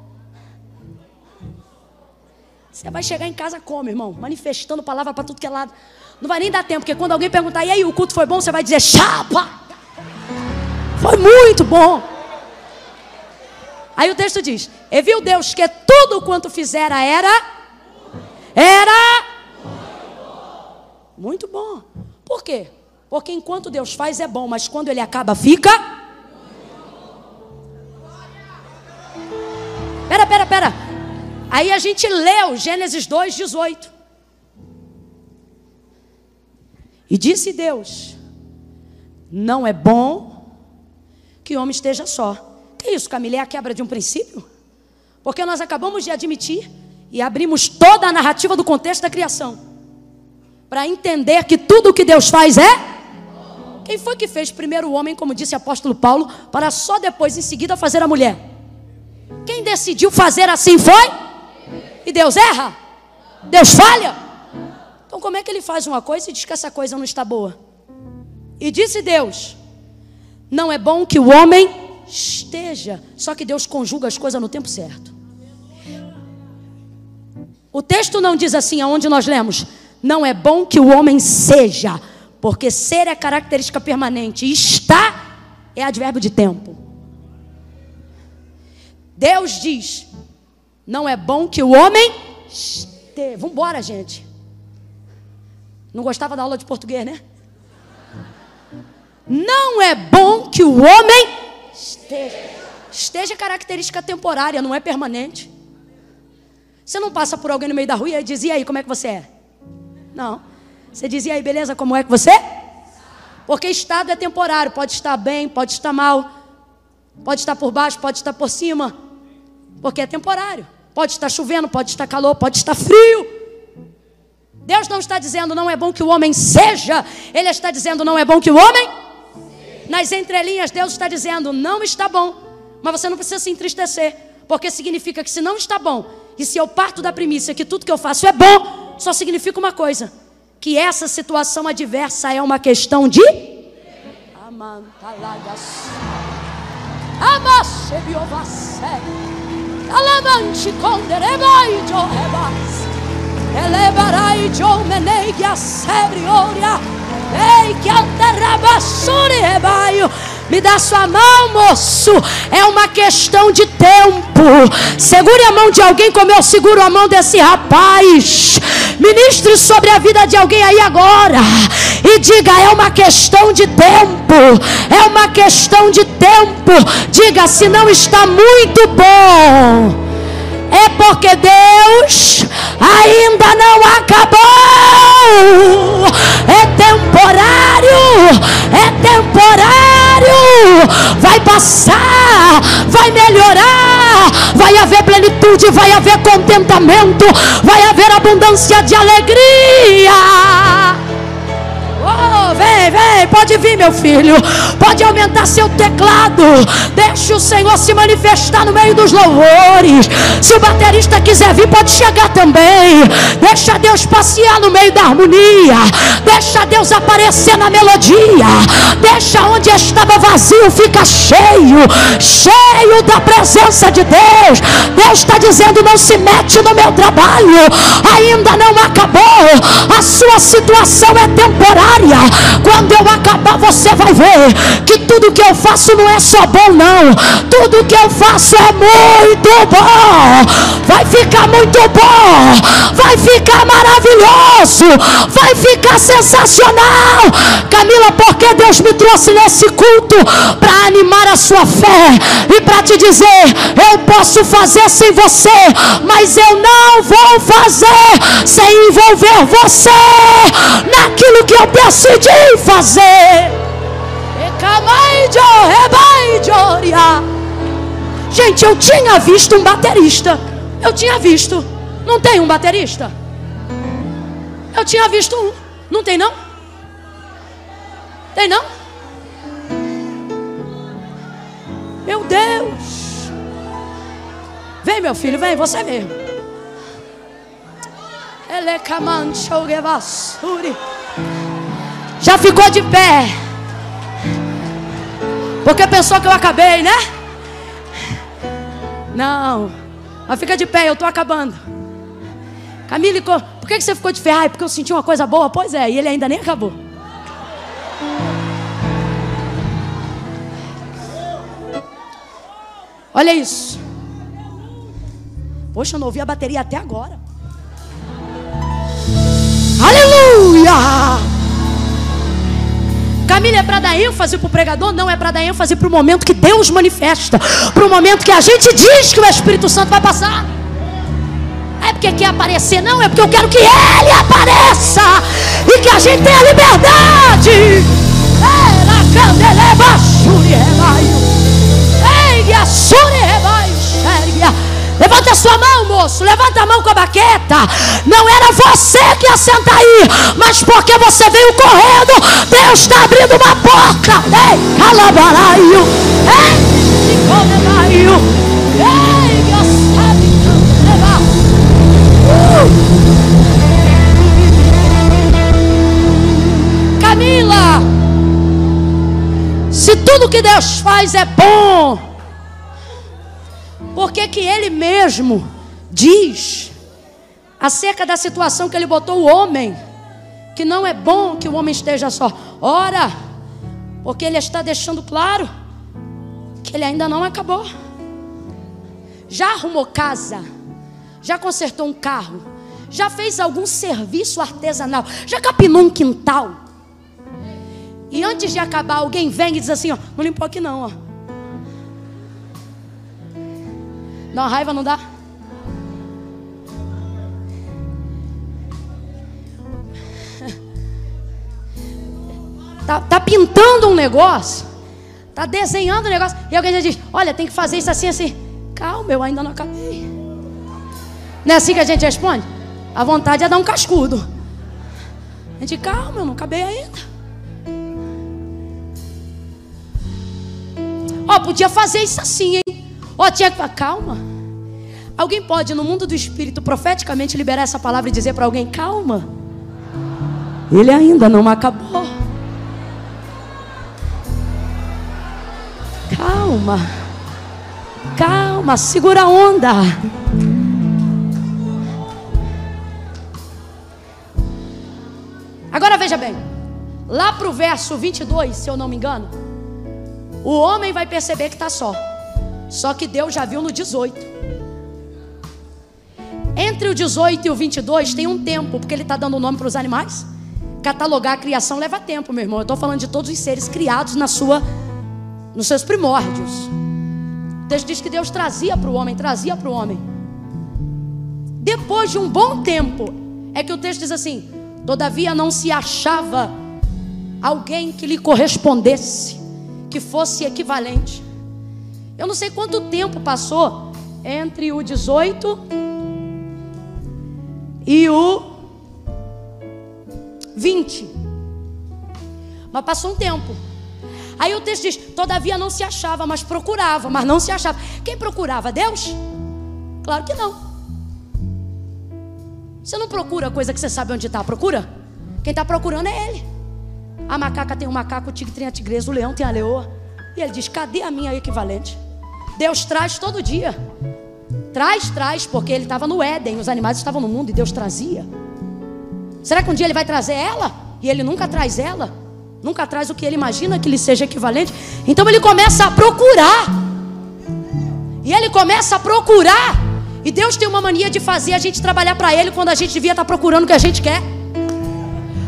Você vai chegar em casa como, irmão? Manifestando palavra para tudo que é lado. Não vai nem dar tempo, porque quando alguém perguntar, e aí, o culto foi bom? Você vai dizer, chapa! Foi muito bom. Aí o texto diz: E viu Deus que tudo quanto fizera era. Era. Muito bom. Por quê? Porque enquanto Deus faz é bom, mas quando ele acaba, fica. Pera, pera, pera. Aí a gente leu Gênesis 2, 18. E disse Deus: Não é bom que homem esteja só. Que isso, Camila? É a quebra de um princípio? Porque nós acabamos de admitir e abrimos toda a narrativa do contexto da criação para entender que tudo o que Deus faz é. Quem foi que fez primeiro o homem, como disse o apóstolo Paulo, para só depois, em seguida, fazer a mulher? Quem decidiu fazer assim foi? E Deus erra? Deus falha? Então, como é que ele faz uma coisa e diz que essa coisa não está boa? E disse Deus: Não é bom que o homem esteja. Só que Deus conjuga as coisas no tempo certo. O texto não diz assim, aonde nós lemos: Não é bom que o homem seja, porque ser é característica permanente, e está é advérbio de tempo. Deus diz: não é bom que o homem esteja. Vamos embora, gente. Não gostava da aula de português, né? Não é bom que o homem esteja. Esteja característica temporária, não é permanente. Você não passa por alguém no meio da rua e dizia aí, como é que você é? Não. Você dizia aí, beleza, como é que você? Porque estado é temporário, pode estar bem, pode estar mal, pode estar por baixo, pode estar por cima porque é temporário. Pode estar chovendo, pode estar calor, pode estar frio. Deus não está dizendo não é bom que o homem seja, Ele está dizendo não é bom que o homem. Nas entrelinhas, Deus está dizendo não está bom, mas você não precisa se entristecer, porque significa que se não está bom, e se eu parto da premissa que tudo que eu faço é bom, só significa uma coisa: que essa situação adversa é uma questão de. Alamanchi conderebai jo hebas. Elevarai jo menegia sebrioria. Ei, que anterrabassuri rebaio. Me dá sua mão, moço. É uma questão de tempo. Segure a mão de alguém como eu seguro a mão desse rapaz. Ministre sobre a vida de alguém aí agora. E diga: é uma questão de tempo. É uma questão de tempo. Diga: se não está muito bom é porque Deus ainda não acabou. É temporário, é temporário. vai passar, vai melhorar, vai haver plenitude, vai haver contentamento, vai haver abundância de alegria. Oh, vem, vem, pode vir, meu filho. Pode aumentar seu teclado. Deixe o Senhor se manifestar no meio dos louvores. Se o baterista quiser vir, pode chegar também. Deixa Deus passear no meio da harmonia. Deixa Deus aparecer na melodia. Deixa onde estava vazio fica cheio, cheio da presença de Deus. Deus está dizendo: não se mete no meu trabalho. Ainda não acabou. A sua situação é temporária. Quando eu acabar, você vai ver que tudo que eu faço não é só bom, não. Tudo que eu faço é muito bom. Vai ficar muito bom. Vai ficar maravilhoso. Vai ficar sensacional. Camila, porque Deus me trouxe nesse culto para animar a sua fé e para te dizer: eu posso fazer sem você, mas eu não vou fazer sem envolver você naquilo que eu decidi fazer. Gente, eu tinha visto um baterista. Eu tinha visto. Não tem um baterista? Eu tinha visto um. Não tem não? Tem não? Meu Deus. Vem, meu filho, vem, você mesmo. Ele é já ficou de pé. Porque pensou que eu acabei, né? Não. Mas fica de pé, eu estou acabando. Camille, por que você ficou de pé? Ai, porque eu senti uma coisa boa. Pois é, e ele ainda nem acabou. Olha isso. Poxa, eu não ouvi a bateria até agora. Aleluia! Camila é para dar ênfase para o pregador? Não, é para dar ênfase para o momento que Deus manifesta, para o momento que a gente diz que o Espírito Santo vai passar. É porque quer aparecer, não, é porque eu quero que Ele apareça e que a gente tenha liberdade. Era candeleba, shuri, rebaio. Ei, a rebaio, Levanta a sua mão, moço. Levanta a mão com a baqueta. Não era você que ia sentar aí, mas porque você veio correndo, Deus está abrindo uma porta. Ei, calabaraio. Ei, nicodemaio. Ei, sabe uh. Camila, se tudo que Deus faz é bom, porque que ele mesmo diz acerca da situação que ele botou o homem, que não é bom que o homem esteja só. Ora, porque ele está deixando claro que ele ainda não acabou. Já arrumou casa, já consertou um carro, já fez algum serviço artesanal, já capinou um quintal. E antes de acabar, alguém vem e diz assim: ó, não limpou aqui não, ó. Dá uma raiva, não dá? Tá, tá pintando um negócio, tá desenhando um negócio, e alguém já diz: Olha, tem que fazer isso assim, assim. Calma, eu ainda não acabei. Não é assim que a gente responde? A vontade é dar um cascudo. A gente, calma, eu não acabei ainda. Ó, podia fazer isso assim, hein? Ó, oh, tinha que falar, calma. Alguém pode, no mundo do espírito, profeticamente liberar essa palavra e dizer para alguém: calma. Ele ainda não acabou. Calma. Calma, segura a onda. Agora veja bem. Lá para o verso 22, se eu não me engano, o homem vai perceber que está só. Só que Deus já viu no 18. Entre o 18 e o 22 tem um tempo, porque ele está dando nome para os animais. Catalogar a criação leva tempo, meu irmão. Eu estou falando de todos os seres criados na sua, nos seus primórdios. O texto diz que Deus trazia para o homem, trazia para o homem. Depois de um bom tempo, é que o texto diz assim: Todavia não se achava alguém que lhe correspondesse que fosse equivalente. Eu não sei quanto tempo passou entre o 18 e o 20. Mas passou um tempo. Aí o texto diz: Todavia não se achava, mas procurava, mas não se achava. Quem procurava? Deus? Claro que não. Você não procura coisa que você sabe onde está, procura? Quem está procurando é Ele. A macaca tem um macaco, o tigre tem a tigresa, o leão tem a leoa. E ele diz: Cadê a minha equivalente? Deus traz todo dia. Traz, traz, porque ele estava no Éden, os animais estavam no mundo e Deus trazia. Será que um dia ele vai trazer ela? E ele nunca traz ela? Nunca traz o que ele imagina que lhe seja equivalente? Então ele começa a procurar. E ele começa a procurar. E Deus tem uma mania de fazer a gente trabalhar para Ele quando a gente devia estar tá procurando o que a gente quer.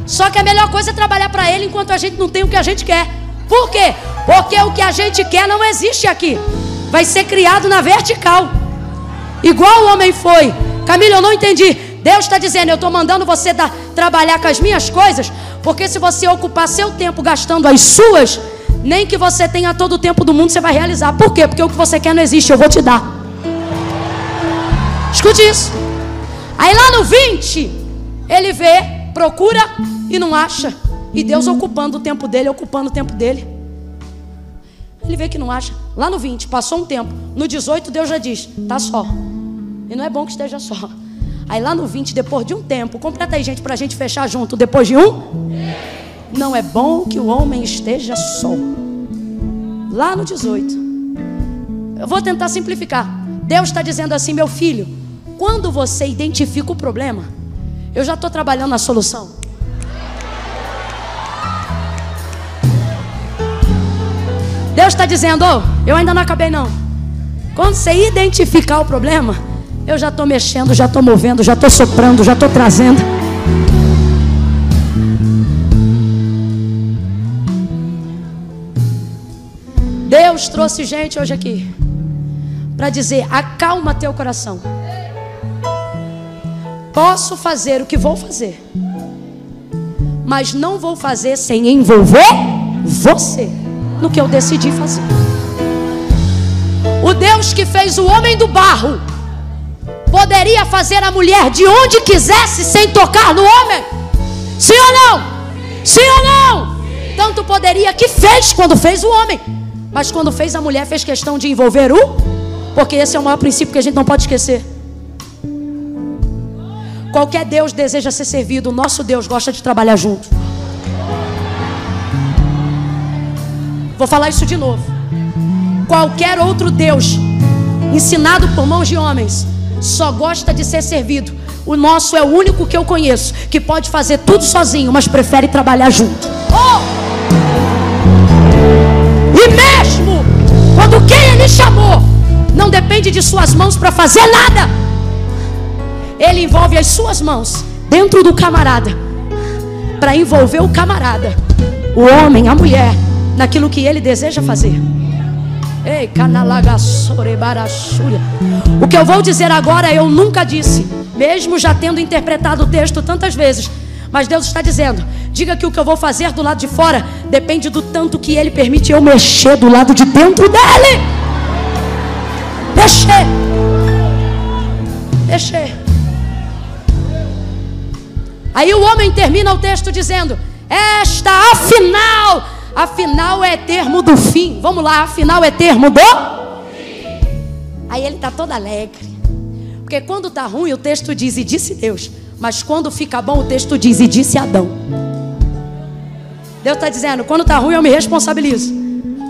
Só que a melhor coisa é trabalhar para Ele enquanto a gente não tem o que a gente quer. Por quê? Porque o que a gente quer não existe aqui. Vai ser criado na vertical. Igual o homem foi. Camila, eu não entendi. Deus está dizendo: eu estou mandando você dar, trabalhar com as minhas coisas. Porque se você ocupar seu tempo gastando as suas, nem que você tenha todo o tempo do mundo, você vai realizar. Por quê? Porque o que você quer não existe. Eu vou te dar. Escute isso. Aí lá no 20, ele vê, procura e não acha. E Deus ocupando o tempo dele, ocupando o tempo dele. Ele vê que não acha. Lá no 20, passou um tempo. No 18, Deus já diz: tá só. E não é bom que esteja só. Aí lá no 20, depois de um tempo, completa aí, gente, para a gente fechar junto. Depois de um, não é bom que o homem esteja só. Lá no 18. Eu vou tentar simplificar. Deus está dizendo assim, meu filho, quando você identifica o problema, eu já estou trabalhando na solução. Deus está dizendo, oh, eu ainda não acabei não. Quando você identificar o problema, eu já estou mexendo, já estou movendo, já estou soprando, já estou trazendo. Deus trouxe gente hoje aqui para dizer: acalma teu coração. Posso fazer o que vou fazer, mas não vou fazer sem envolver você no que eu decidi fazer. O Deus que fez o homem do barro poderia fazer a mulher de onde quisesse sem tocar no homem? Sim ou não? Sim ou não? Tanto poderia que fez quando fez o homem, mas quando fez a mulher fez questão de envolver o, porque esse é o maior princípio que a gente não pode esquecer. Qualquer Deus deseja ser servido, o nosso Deus gosta de trabalhar junto. Vou falar isso de novo. Qualquer outro Deus, ensinado por mãos de homens, só gosta de ser servido. O nosso é o único que eu conheço que pode fazer tudo sozinho, mas prefere trabalhar junto. Oh! E mesmo quando quem ele chamou não depende de suas mãos para fazer nada, ele envolve as suas mãos dentro do camarada para envolver o camarada, o homem, a mulher naquilo que ele deseja fazer. Ei, O que eu vou dizer agora eu nunca disse, mesmo já tendo interpretado o texto tantas vezes. Mas Deus está dizendo: diga que o que eu vou fazer do lado de fora depende do tanto que Ele permite eu mexer do lado de dentro dele. Mexer. Mexer. Aí o homem termina o texto dizendo: Esta afinal Afinal é termo do fim. Vamos lá, afinal é termo do Aí ele está todo alegre. Porque quando está ruim, o texto diz e disse Deus. Mas quando fica bom, o texto diz e disse Adão. Deus está dizendo: quando está ruim, eu me responsabilizo.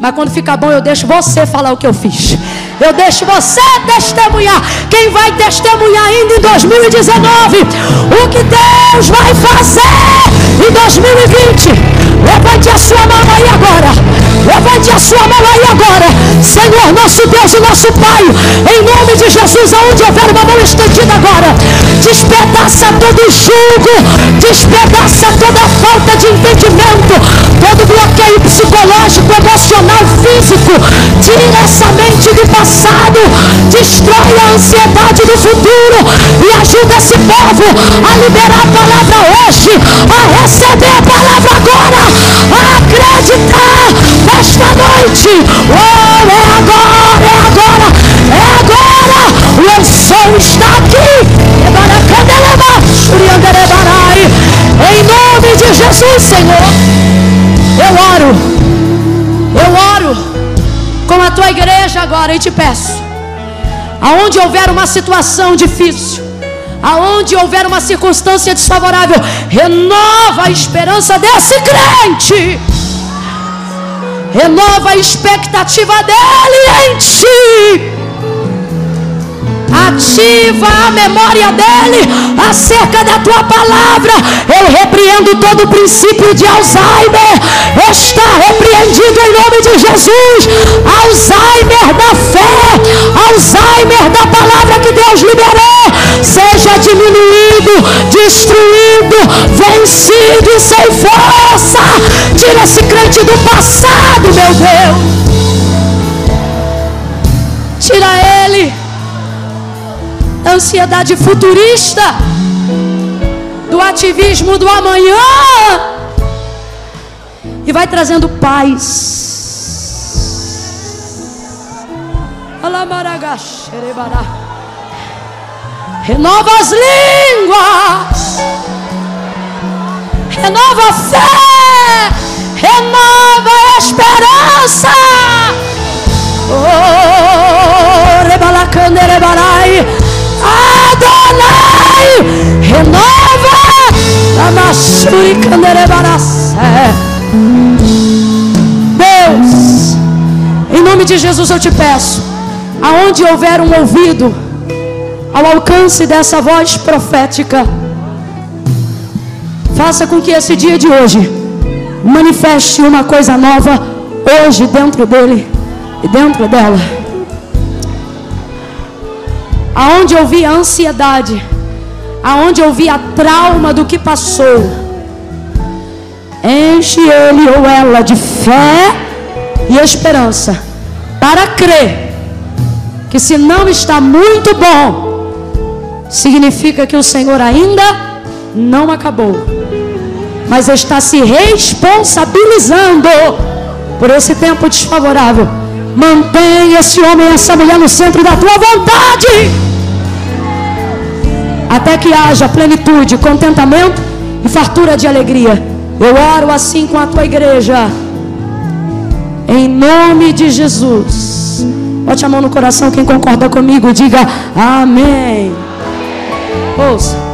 Mas quando fica bom, eu deixo você falar o que eu fiz. Eu deixo você testemunhar. Quem vai testemunhar ainda em 2019? O que Deus vai fazer em 2020? Levante a sua mão aí agora. Levante a sua mão aí agora. Senhor, nosso Deus e nosso Pai, em nome de Jesus, aonde houver uma mão estendida agora, despedaça todo julgo, despedaça toda falta de entendimento, todo bloqueio psicológico, emocional, físico. Tira essa mente do passado, destrói a ansiedade do futuro e ajuda esse povo a liberar a palavra hoje, a receber a palavra agora a acreditar esta noite. Oh, é agora, é agora, é agora. O som está aqui. Em nome de Jesus, Senhor. Eu oro. Eu oro com a tua igreja agora e te peço. Aonde houver uma situação difícil, aonde houver uma circunstância desfavorável, renova a esperança desse crente renova a expectativa dele em ti. Ativa a memória dele acerca da tua palavra. Eu repreendo todo o princípio de Alzheimer. Está repreendido em nome de Jesus. Alzheimer da fé, Alzheimer da palavra que Deus liberou, seja diminuído, destruído, vencido e sem força. Tira esse crente do passado, meu Deus. Ansiedade futurista, do ativismo do amanhã, e vai trazendo paz. Renova as línguas, renova a fé, renova a esperança. Oh, rebalacanderebarai. Adonai, renova a Masuri Deus, em nome de Jesus eu te peço, aonde houver um ouvido ao alcance dessa voz profética, faça com que esse dia de hoje manifeste uma coisa nova hoje dentro dele e dentro dela aonde eu vi a ansiedade, aonde eu vi a trauma do que passou, enche ele ou ela de fé e esperança, para crer que se não está muito bom, significa que o Senhor ainda não acabou, mas está se responsabilizando por esse tempo desfavorável. Mantenha esse homem e essa mulher no centro da tua vontade até que haja plenitude, contentamento e fartura de alegria. Eu oro assim com a tua igreja, em nome de Jesus. Bote a mão no coração, quem concorda comigo, diga amém. Ouça.